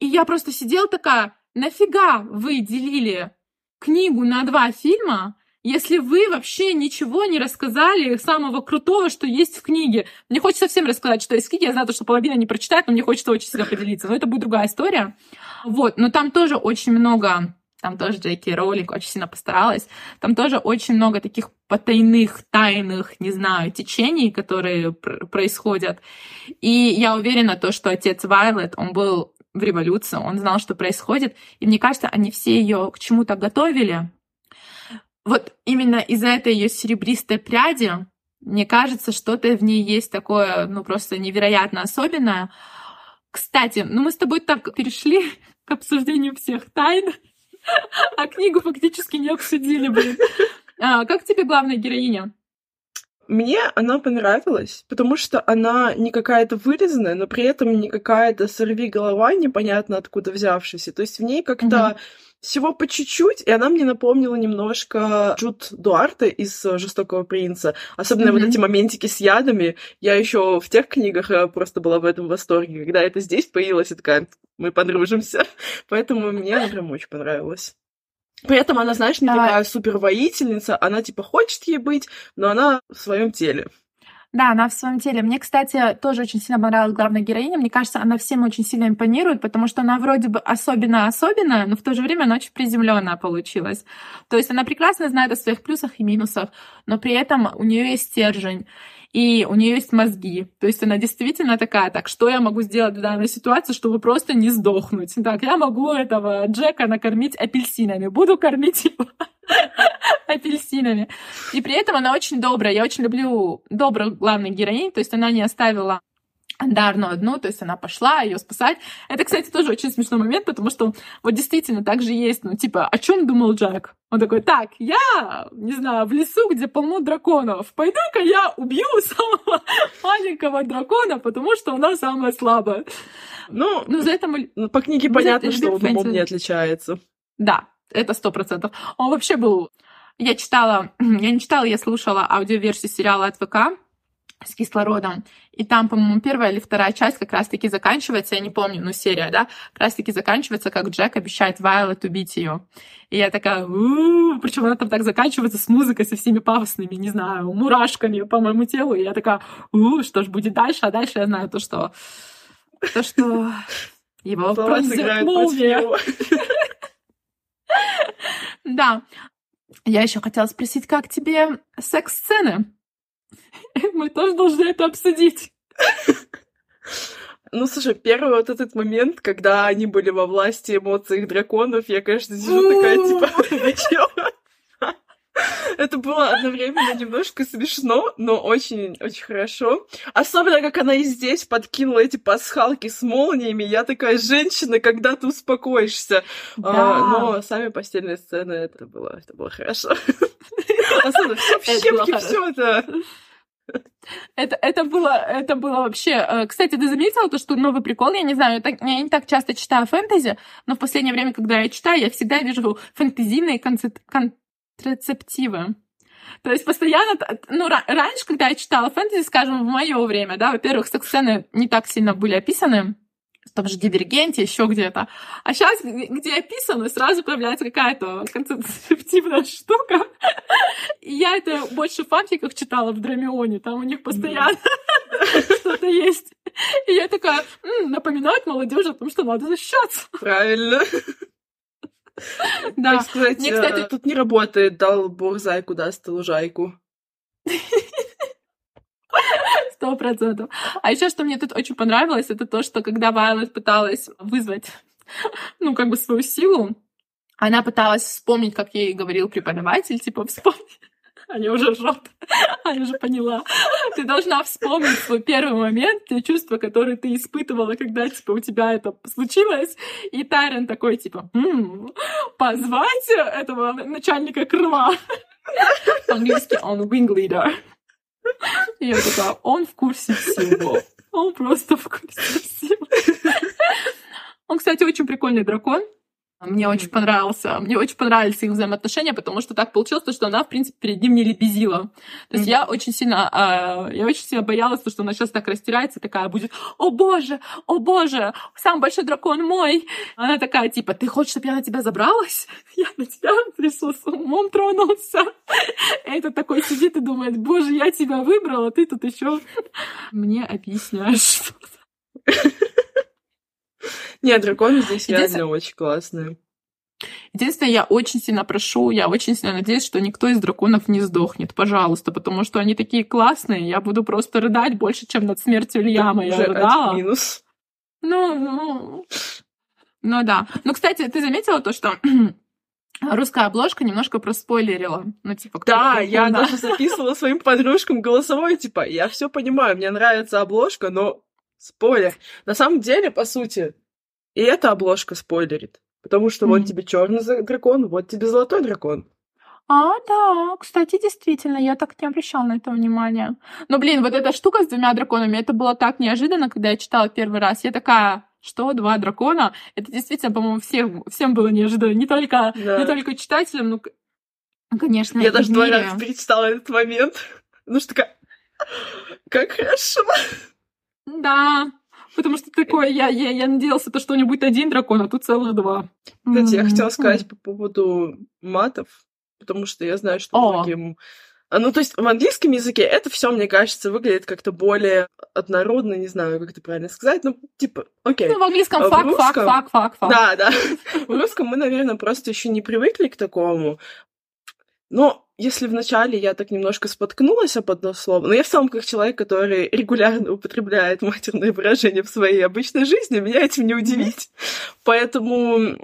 и я просто сидела такая, нафига вы делили книгу на два фильма, если вы вообще ничего не рассказали самого крутого, что есть в книге. Мне хочется всем рассказать, что есть в книге. Я знаю, то, что половина не прочитает, но мне хочется очень сильно поделиться. Но это будет другая история. Вот, но там тоже очень много, там тоже Джеки Роулинг очень сильно постаралась, там тоже очень много таких потайных, тайных, не знаю, течений, которые пр- происходят. И я уверена, то, что отец Вайлет, он был в революции, он знал, что происходит, и мне кажется, они все ее к чему-то готовили. Вот именно из-за этой ее серебристой пряди, мне кажется, что-то в ней есть такое, ну, просто невероятно особенное. Кстати, ну мы с тобой так перешли (laughs) к обсуждению всех тайн, (laughs) а книгу фактически не обсудили, блин. А, как тебе главная героиня? Мне она понравилась, потому что она не какая-то вырезанная, но при этом не какая-то сорви голова, непонятно откуда взявшаяся. То есть в ней как-то Мгм. всего по чуть-чуть, и она мне напомнила немножко Джуд Дуарте из э, «Жестокого принца». Особенно вот Мгм. эти моментики с ядами. Я еще в тех книгах э, просто была в этом восторге. Когда это здесь появилось, я такая, мы подружимся. (laughs) Поэтому мне она прям очень понравилась. При этом она, знаешь, не Да. такая супер воительница, она типа хочет ей быть, но она в своем теле. Да, она в своем теле. Мне, кстати, тоже очень сильно понравилась главная героиня. Мне кажется, она всем очень сильно импонирует, потому что она вроде бы особенно-особенная, но в то же время она очень приземленная получилась. То есть она прекрасно знает о своих плюсах и минусах, но при этом у нее есть стержень. И у нее есть мозги. То есть она действительно такая, так, что я могу сделать в данной ситуации, чтобы просто не сдохнуть? Так, я могу этого Джека накормить апельсинами. Буду кормить его (laughs) апельсинами. И при этом она очень добрая. Я очень люблю добрых главных героинь. То есть она не оставила Андарну одну, то есть она пошла ее спасать. Это, кстати, тоже очень смешной момент, потому что вот действительно так же есть, ну, типа, о чем думал Джек? Он такой, так, я, не знаю, в лесу, где полно драконов, пойду-ка я убью (laughs) самого маленького дракона, потому что она самая слабая. Ну, Ну, за это мы... ну, по книге понятно, что он умом не отличается. Да, это сто процентов. Он вообще был... Я читала... (clears throat) Я не читала, я слушала аудиоверсию сериала от ВК с кислородом. И там, по-моему, первая или вторая часть как раз-таки заканчивается, я не помню, ну, серия, да, как раз-таки заканчивается, как Джек обещает Вайлет убить ее. И я такая, причем она там так заканчивается с музыкой, со всеми пафосными, не знаю, мурашками по моему телу. И я такая, «У, что ж будет дальше? А дальше я знаю то, что... То, что (laughs) его против молния. (laughs) Да. Я еще хотела спросить, как тебе секс-сцены? (laughs) Мы тоже должны это обсудить. Ну, слушай, первый вот этот момент, когда они были во власти эмоций драконов, я, конечно, сижу такая, типа, (laughs) Это было одновременно немножко смешно, но очень-очень хорошо. Особенно, как она и здесь подкинула эти пасхалки с молниями. Я такая, женщина, когда ты успокоишься. А, да. А, но сами постельные сцены, это было, это было хорошо. (laughs) Особенно все в щепки, все это... Это, это, было, это было вообще... Э, кстати, ты заметила то, что новый прикол? Я не знаю, я, так, я не так часто читаю фэнтези, но в последнее время, когда я читаю, я всегда вижу фэнтезийные концепт, кон, контрацептивы. То есть постоянно, ну, раньше, когда я читала фэнтези, скажем, в мое время, да, во-первых, секс-сцены не так сильно были описаны, в том же Дивергенте, еще где-то. А сейчас, где описано, сразу появляется какая-то концептивная (laughs) штука. И я это больше в фанфиках читала в Драмионе, там у них постоянно (laughs) что-то есть. И я такая, напоминает молодежи о том, что надо защищаться. Правильно. Да. Мне, кстати... Э, тут не работает, дал бог зайку, даст лужайку. (laughs) (laughs) Сто процентов. А еще, что мне тут очень понравилось, это то, что когда Вайлет пыталась вызвать, (laughs) ну, как бы свою силу, она пыталась вспомнить, как ей говорил преподаватель, типа, вспомнить (laughs) Аня уже ржет. Аня уже поняла. Ты должна вспомнить свой первый момент, те чувства, которые ты испытывала, когда, типа, у тебя это случилось. И Тайрон такой, типа, позвать этого начальника крыла. По-английски он wing leader. Я такая, он в курсе всего. Он просто в курсе всего. Он, кстати, очень прикольный дракон. Мне очень понравился, мне очень понравились их взаимоотношения, потому что так получилось, что она, в принципе, перед ним не лебезила. То есть mm-hmm. я очень сильно, э, я очень сильно боялась, что она сейчас так растеряется, такая будет, о боже, о боже, самый большой дракон мой. Она такая, типа, ты хочешь, чтобы я на тебя забралась? (laughs) Я на тебя пришла с умом тронулся. И этот такой сидит и думает, боже, я тебя выбрала, ты тут еще мне объясняешь что-то. Нет, драконы здесь реально очень классные. Единственное, я очень сильно прошу, я очень сильно надеюсь, что никто из драконов не сдохнет, пожалуйста, потому что они такие классные, я буду просто рыдать больше, чем над смертью Льяма. Я рыдала. минус. Ну, ну, ну да. Ну, кстати, ты заметила то, что (clears throat) русская обложка немножко проспойлерила. Ну, типа, кто Да, я даже записывала своим подружкам голосовой, типа, я все понимаю, мне нравится обложка, но спойлер. На самом деле, по сути, и эта обложка спойлерит. Потому что mm-hmm. вот тебе черный дракон, вот тебе золотой дракон. А, да, кстати, действительно, я так не обращала на это внимания. Но, блин, вот эта штука с двумя драконами, это было так неожиданно, когда я читала первый раз. Я такая, что, два дракона? Это действительно, по-моему, всем, всем было неожиданно. Не только, да. не только читателям, ну, конечно. Я даже два раза перечитала этот момент. (laughs) Ну что такая, как хорошо. Да, Потому что такое, я, я, я надеялся, то, что у него будет один дракон, а тут целых два. Кстати, я хотела сказать по поводу матов, потому что я знаю, что О. многим... А, ну, то есть в английском языке это все, мне кажется, выглядит как-то более однородно, не знаю, как это правильно сказать, ну, типа, окей. Ну, в английском а fuck, в русском... fuck, fuck, fuck, fuck. Да, да. (laughs) В русском мы, наверное, просто еще не привыкли к такому. Но если вначале я так немножко споткнулась об одно слово, но я в целом как человек, который регулярно употребляет матерные выражения в своей обычной жизни, меня этим не удивить. Поэтому,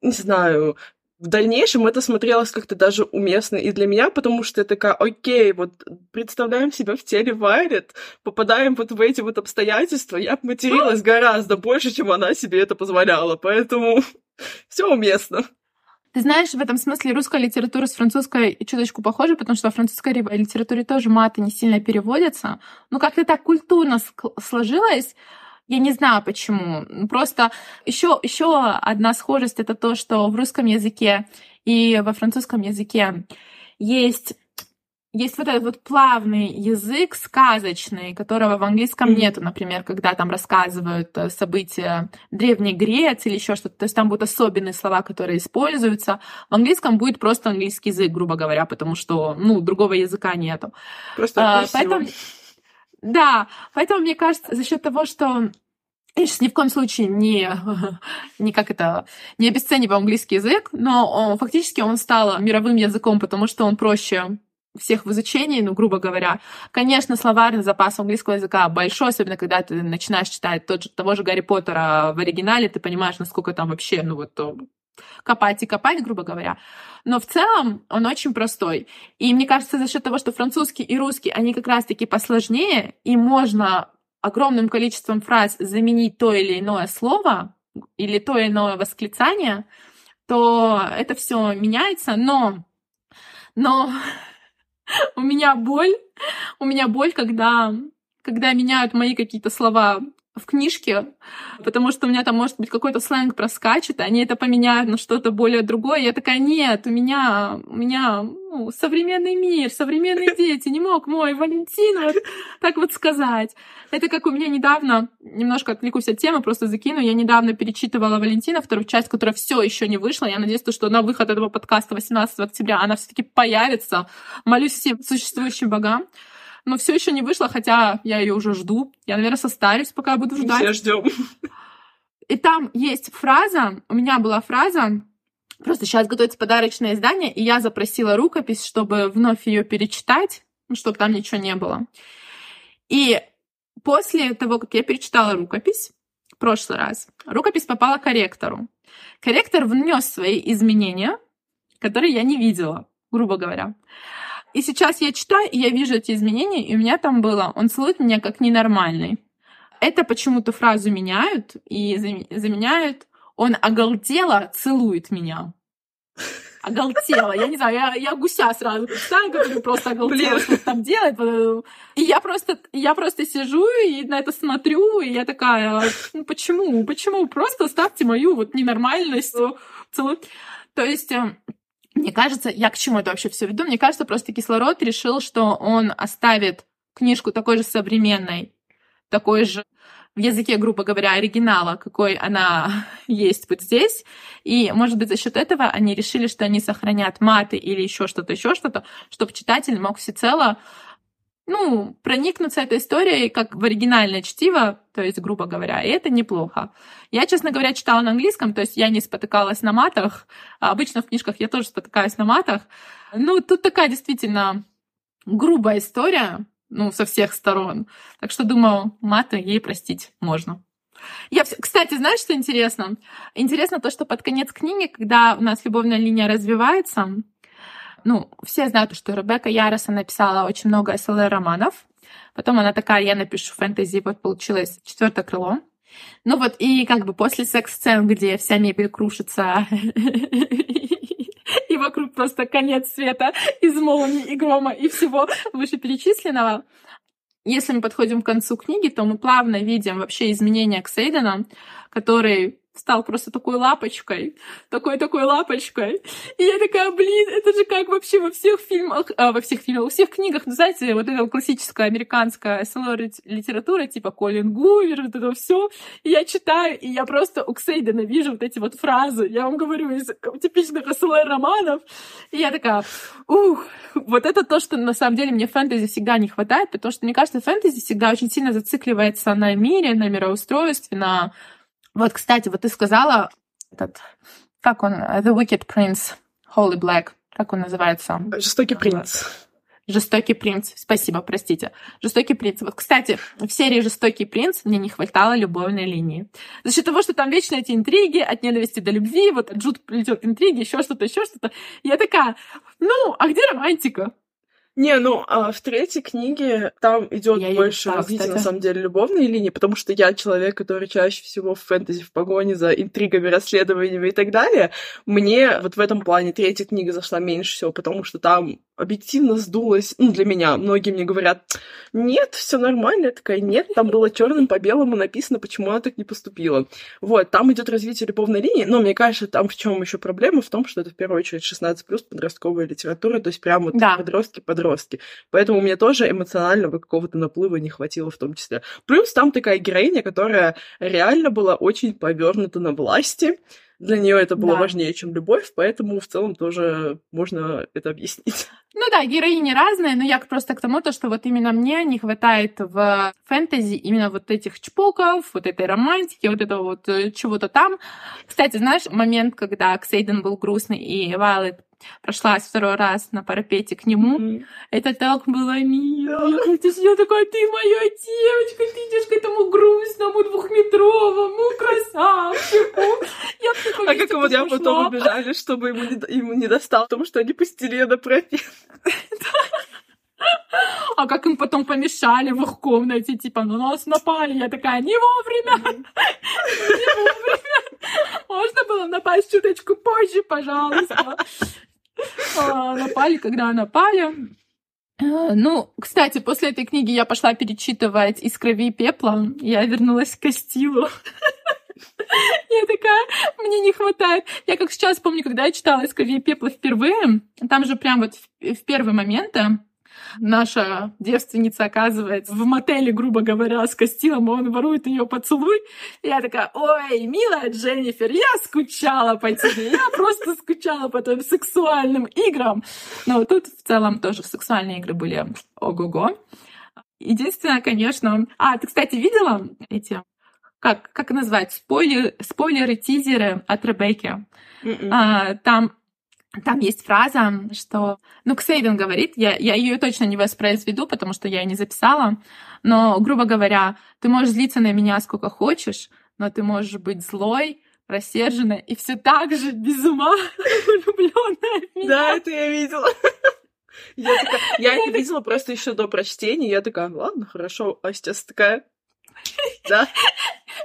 не знаю, в дальнейшем это смотрелось как-то даже уместно и для меня, потому что я такая, окей, вот представляем себя в теле Вайлет, попадаем вот в эти вот обстоятельства, я материлась гораздо больше, чем она себе это позволяла, поэтому (laughs) все уместно. Ты знаешь, в этом смысле русская литература с французской чуточку похожа, потому что во французской литературе тоже маты не сильно переводятся. Ну, как-то так культурно сложилось. Я не знаю почему. Просто еще, еще одна схожесть это то, что в русском языке и во французском языке есть есть вот этот вот плавный язык сказочный, которого в английском нету, например, когда там рассказывают э, события Древней Греции или еще что-то. То есть там будут особенные слова, которые используются. В английском будет просто английский язык, грубо говоря, потому что, ну, другого языка нету. Просто а, поэтому, да, поэтому мне кажется, за счет того, что я сейчас ни в коем случае не, (laughs) не как это, не обесцениваю английский язык, но он, фактически он стал мировым языком, потому что он проще всех в изучении, ну, грубо говоря. Конечно, словарный запас английского языка большой, особенно когда ты начинаешь читать тот же, того же Гарри Поттера в оригинале, ты понимаешь, насколько там вообще, ну, вот копать и копать, грубо говоря. Но в целом он очень простой. И мне кажется, за счет того, что французский и русский, они как раз-таки посложнее, и можно огромным количеством фраз заменить то или иное слово или то или иное восклицание, то это все меняется. Но, но (laughs) у меня боль, у меня боль, когда, когда меняют мои какие-то слова в книжке, потому что у меня там, может быть, какой-то сленг проскачет, они это поменяют на что-то более другое. Я такая, нет, у меня, у меня ну, современный мир, современные (laughs) дети, не мог мой Валентин вот так вот сказать. Это как у меня недавно, немножко отвлекусь от темы, просто закину, я недавно перечитывала Валентина, вторую часть, которая все еще не вышла. Я надеюсь, что на выход этого подкаста 18 октября она все таки появится. Молюсь всем существующим богам но все еще не вышла, хотя я ее уже жду. Я, наверное, состарюсь, пока я буду ждать. Все ждем. И там есть фраза, у меня была фраза, просто сейчас готовится подарочное издание, и я запросила рукопись, чтобы вновь ее перечитать, ну, чтобы там ничего не было. И после того, как я перечитала рукопись, в прошлый раз, рукопись попала к корректору. Корректор внес свои изменения, которые я не видела, грубо говоря. И сейчас я читаю, и я вижу эти изменения, и у меня там было «он целует меня как ненормальный». Это почему-то фразу меняют, и заменяют «он оголтело целует меня». Оголтела. Я не знаю, я, я гуся сразу представляю, который просто оголтела, что там делает. И я просто, я просто сижу и на это смотрю, и я такая, ну почему? Почему? Просто ставьте мою вот ненормальность. Целую. То есть э, мне кажется, я к чему это вообще все веду? Мне кажется, просто кислород решил, что он оставит книжку такой же современной, такой же в языке, грубо говоря, оригинала, какой она (laughs) есть вот здесь. И, может быть, за счет этого они решили, что они сохранят маты или еще что-то, еще что-то, чтобы читатель мог всецело ну, проникнуться этой историей как в оригинальное чтиво, то есть, грубо говоря, и это неплохо. Я, честно говоря, читала на английском, то есть я не спотыкалась на матах. А обычно в книжках я тоже спотыкаюсь на матах. Ну, тут такая действительно грубая история, ну, со всех сторон. Так что, думаю, маты ей простить можно. Я, кстати, знаешь, что интересно? Интересно то, что под конец книги, когда у нас любовная линия развивается, ну, все знают, что Ребекка Яроса написала очень много СЛР-романов. Потом она такая, я напишу фэнтези, вот получилось четвертое крыло. Ну вот, и как бы после секс-сцен, где вся мебель крушится, (laughs) и вокруг просто конец света из молнии и грома и всего вышеперечисленного, если мы подходим к концу книги, то мы плавно видим вообще изменения Ксейдена, который стал просто такой лапочкой, такой-такой лапочкой. И я такая, блин, это же как вообще во всех фильмах, а, во всех фильмах, во всех книгах, ну, знаете, вот эта классическая американская СЛО-литература, типа Колин Гувер, вот это все. И я читаю, и я просто у Ксейдена вижу вот эти вот фразы, я вам говорю, из типичных СЛО-романов. И я такая, ух, вот это то, что на самом деле мне фэнтези всегда не хватает, потому что, мне кажется, фэнтези всегда очень сильно зацикливается на мире, на мироустройстве, на вот, кстати, вот ты сказала этот, как он, The Wicked Prince, Holy Black, как он называется? Жестокий принц. Жестокий принц. Спасибо, простите. Жестокий принц. Вот, кстати, в серии Жестокий принц мне не хватало любовной линии. За счет того, что там вечно эти интриги, от ненависти до любви, вот от Джуд плетет интриги, еще что-то, еще что-то. Я такая, ну, а где романтика? Не, ну, а в третьей книге там идет больше читала, развития, на самом деле, любовной линии, потому что я человек, который чаще всего в фэнтези в погоне за интригами, расследованиями и так далее. Мне вот в этом плане третья книга зашла меньше всего, потому что там объективно сдулась, ну, для меня. Многие мне говорят, нет, все нормально. Я такая, нет, там было черным по белому написано, почему она так не поступила. Вот, там идет развитие любовной линии, но мне кажется, там в чем еще проблема? В том, что это в первую очередь 16 плюс подростковая литература, то есть прям вот да. подростки, подростки подростки. Поэтому мне тоже эмоционального какого-то наплыва не хватило в том числе. Плюс там такая героиня, которая реально была очень повернута на власти. Для нее это было да. важнее, чем любовь, поэтому в целом тоже можно это объяснить. Ну да, героини разные, но я просто к тому, то, что вот именно мне не хватает в фэнтези именно вот этих чпоков, вот этой романтики, вот этого вот э, чего-то там. Кстати, знаешь, момент, когда Ксейден был грустный и Вайлет прошлась второй раз на парапете к нему. Mm-hmm. Это так было мило. Я такая, ты моя девочка, ты идешь к этому грустному двухметровому красавчику. Я а как вот я потом убежали, чтобы ему не, ему не достал, потому что они пустили на парапет. (laughs) А как им потом помешали в их комнате, типа, ну нас напали. Я такая, не вовремя, не вовремя. Можно было напасть чуточку позже, пожалуйста. А, напали, когда напали. А, ну, кстати, после этой книги я пошла перечитывать «Из крови и пепла». Я вернулась к Кастилу. Я такая, мне не хватает. Я как сейчас помню, когда я читала «Из крови и пепла» впервые, там же прям вот в первые моменты наша девственница оказывается в мотеле, грубо говоря, с Костилом, он ворует ее поцелуй. И я такая, ой, милая Дженнифер, я скучала по тебе, я просто скучала по твоим сексуальным играм. Но тут в целом тоже сексуальные игры были ого-го. Единственное, конечно... А, ты, кстати, видела эти как, как назвать, спойлер, спойлеры, тизеры от Ребекки. М-м. А, там там есть фраза, что... Ну, Ксейден говорит, я, я ее точно не воспроизведу, потому что я ее не записала, но, грубо говоря, ты можешь злиться на меня сколько хочешь, но ты можешь быть злой, рассерженная и все так же без ума (laughs) влюбленная в меня. Да, это я видела. (laughs) Я, такая, я это видела просто еще до прочтения. Я такая, ладно, хорошо. А сейчас такая, да.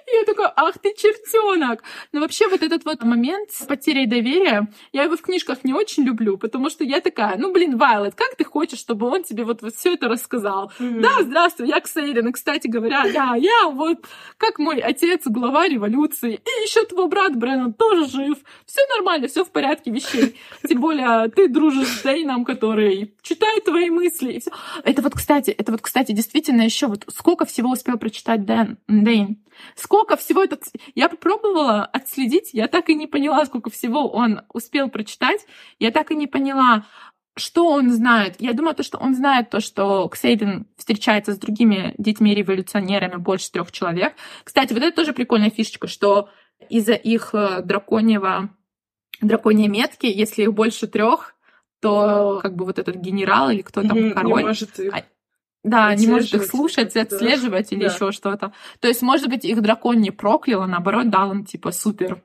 Я такая, ах ты чертенок. Но вообще вот этот вот момент с потерей доверия, я его в книжках не очень люблю, потому что я такая, ну блин, Вайлет, как ты хочешь, чтобы он тебе вот, вот все это рассказал? Mm-hmm. Да, здравствуй, я Ксейрин, и, кстати говоря, да, я вот как мой отец, глава революции, и еще твой брат Брэннон тоже жив. Все нормально, все в порядке вещей. Тем более ты дружишь с Дейном, который читает твои мысли. И все. Это вот, кстати, это вот, кстати, действительно еще вот сколько всего успел прочитать Дэн, Дейн. Сколько всего это... Я попробовала отследить, я так и не поняла, сколько всего он успел прочитать. Я так и не поняла, что он знает? Я думаю, то, что он знает то, что Ксейден встречается с другими детьми-революционерами, больше трех человек. Кстати, вот это тоже прикольная фишечка, что из-за их э, драконьего, драконьей метки, если их больше трех, то как бы вот этот генерал или кто там, mm-hmm, король, не может их. Да, не может их слушать, отслеживать да. или да. еще что-то. То есть, может быть, их дракон не проклял, а наоборот дал им типа супер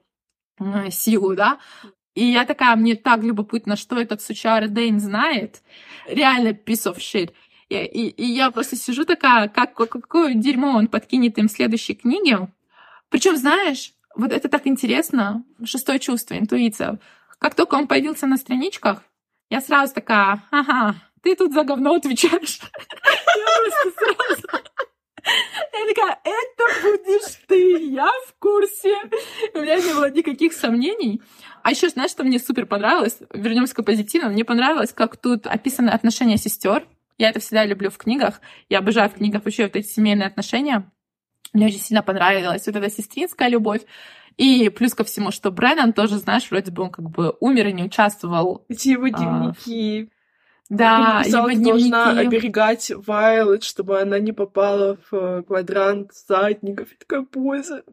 силу, да. И я такая, мне так любопытно, что этот сучар Дейн знает. Реально piece of shit. И, и, и я просто сижу такая, как, какое дерьмо он подкинет им в следующей книге. Причем, знаешь, вот это так интересно, шестое чувство, интуиция. Как только он появился на страничках, я сразу такая, ага, ты тут за говно отвечаешь. Я просто сразу... Я такая, это будешь ты, я в курсе. У меня не было никаких сомнений. А еще, знаешь, что мне супер понравилось? Вернемся к позитиву. Мне понравилось, как тут описаны отношения сестер. Я это всегда люблю в книгах. Я обожаю в книгах вообще вот эти семейные отношения. Мне очень сильно понравилась вот эта сестринская любовь. И плюс ко всему, что Брэннон тоже, знаешь, вроде бы он как бы умер и не участвовал. Эти его дневники. Да, его дневники. должна оберегать Вайлет, чтобы она не попала в э, квадрант задников. И такая поза.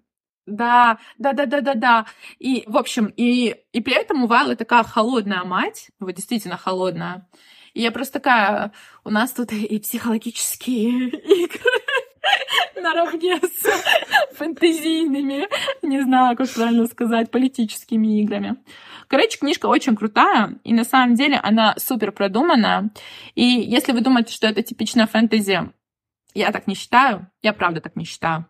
Да, да, да, да, да, да. И, в общем, и, и при этом у Вайлы такая холодная мать, вот действительно холодная. И я просто такая, у нас тут и психологические (laughs) игры наравне с фэнтезийными, не знаю, как правильно сказать, политическими играми. Короче, книжка очень крутая, и на самом деле она супер продуманная. И если вы думаете, что это типичная фэнтези, я так не считаю, я правда так не считаю.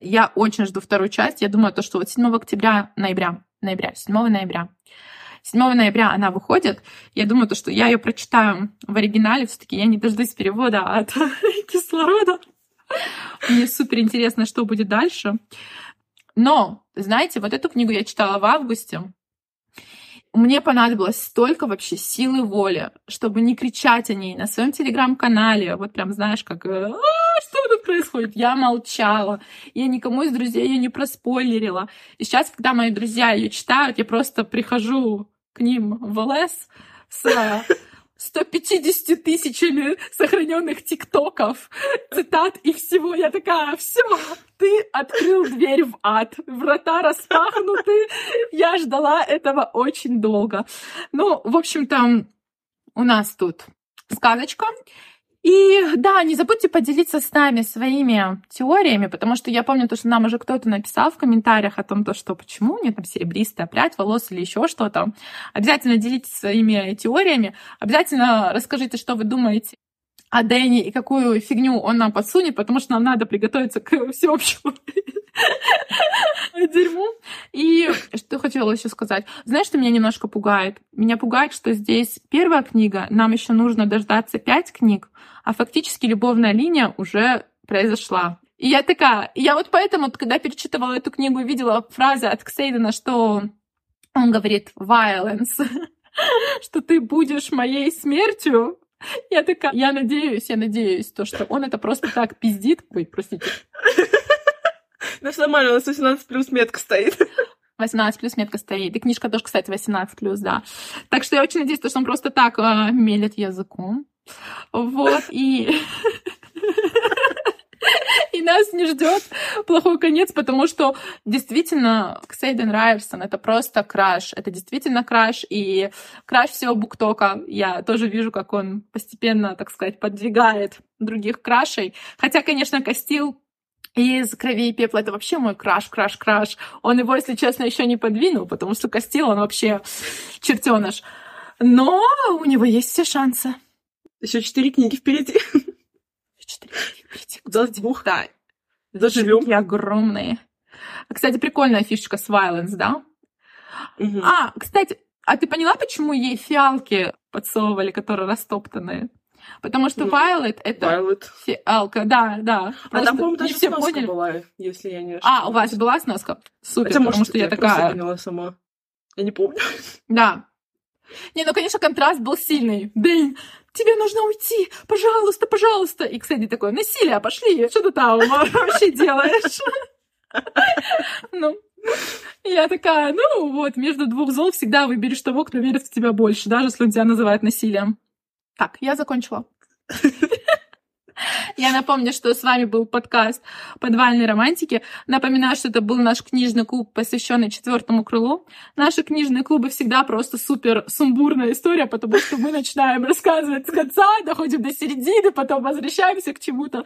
Я очень жду вторую часть. Я думаю, то, что вот 7 октября, ноября, ноября, 7 ноября, 7 ноября она выходит. Я думаю, то, что я ее прочитаю в оригинале. все таки я не дождусь перевода от (laughs) кислорода. Мне супер интересно, что будет дальше. Но, знаете, вот эту книгу я читала в августе. мне понадобилось столько вообще силы воли, чтобы не кричать о ней на своем телеграм-канале. Вот прям, знаешь, как «А, что тут происходит? Я молчала. Я никому из друзей ее не проспойлерила. И сейчас, когда мои друзья ее читают, я просто прихожу к ним в ЛС с 150 тысячами сохраненных тиктоков, цитат и всего. Я такая, все, ты открыл дверь в ад, врата распахнуты. Я ждала этого очень долго. Ну, в общем-то, у нас тут сказочка. И да, не забудьте поделиться с нами своими теориями, потому что я помню то, что нам уже кто-то написал в комментариях о том, то, что почему у нее там серебристая прядь волос или еще что-то. Обязательно делитесь своими теориями, обязательно расскажите, что вы думаете о Дэнни и какую фигню он нам подсунет, потому что нам надо приготовиться к всеобщему (laughs) дерьму. И что хотела еще сказать? Знаешь, что меня немножко пугает? Меня пугает, что здесь первая книга, нам еще нужно дождаться пять книг, а фактически любовная линия уже произошла. И я такая, я вот поэтому, когда перечитывала эту книгу и видела фразы от Ксейдена, что он говорит violence, (laughs) что ты будешь моей смертью, я такая, я надеюсь, я надеюсь, то, что он это просто так пиздит. Ой, простите. Ну, все нормально, у нас 18 плюс метка стоит. (laughs) 18 плюс метка стоит. И книжка тоже, кстати, 18 плюс, да. Так что я очень надеюсь, что он просто так э, мелет языком. Вот, и... (laughs) И нас не ждет плохой конец, потому что действительно Ксейден Райерсон — это просто краш. Это действительно краш. И краш всего Буктока. Я тоже вижу, как он постепенно, так сказать, подвигает других крашей. Хотя, конечно, Костил из крови и пепла это вообще мой краш, краш, краш. Он его, если честно, еще не подвинул, потому что Костил, он вообще чертеныш. Но у него есть все шансы. Еще четыре книги впереди. Четыре книги впереди. До двух. Да. Доживем. Книги огромные. Кстати, прикольная фишечка с Violence, да? Мгм. А, кстати, а ты поняла, почему ей фиалки подсовывали, которые растоптанные? Потому что Ну, Violet — это Violet. фиалка, да, да. А там, по-моему, даже все сноска поняли. была, если я не А, у вас была сноска? Супер, Хотя, потому может, что я просто такая... поняла сама. Я не помню. Да. Не, ну, конечно, контраст был сильный. Дэнь, тебе нужно уйти, пожалуйста, пожалуйста. И, кстати, такое, насилие, пошли, что ты там вообще делаешь? Ну, я такая, ну вот, между двух зол всегда выберешь того, кто верит в тебя больше, даже если он тебя называет насилием. Так, я закончила. Я напомню, что с вами был подкаст «Подвальной романтики». Напоминаю, что это был наш книжный клуб, посвященный четвертому крылу. Наши книжные клубы всегда просто супер сумбурная история, потому что мы начинаем рассказывать с конца, доходим до середины, потом возвращаемся к чему-то.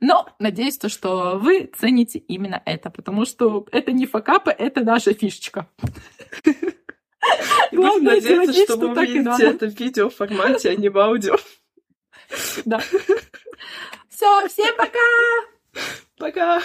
Но надеюсь, то, что вы цените именно это, потому что это не факапы, это наша фишечка. Главное надеяться, что вы увидите это в видеоформате, а не в аудио. Да. (laughs) Все, всем пока! Пока!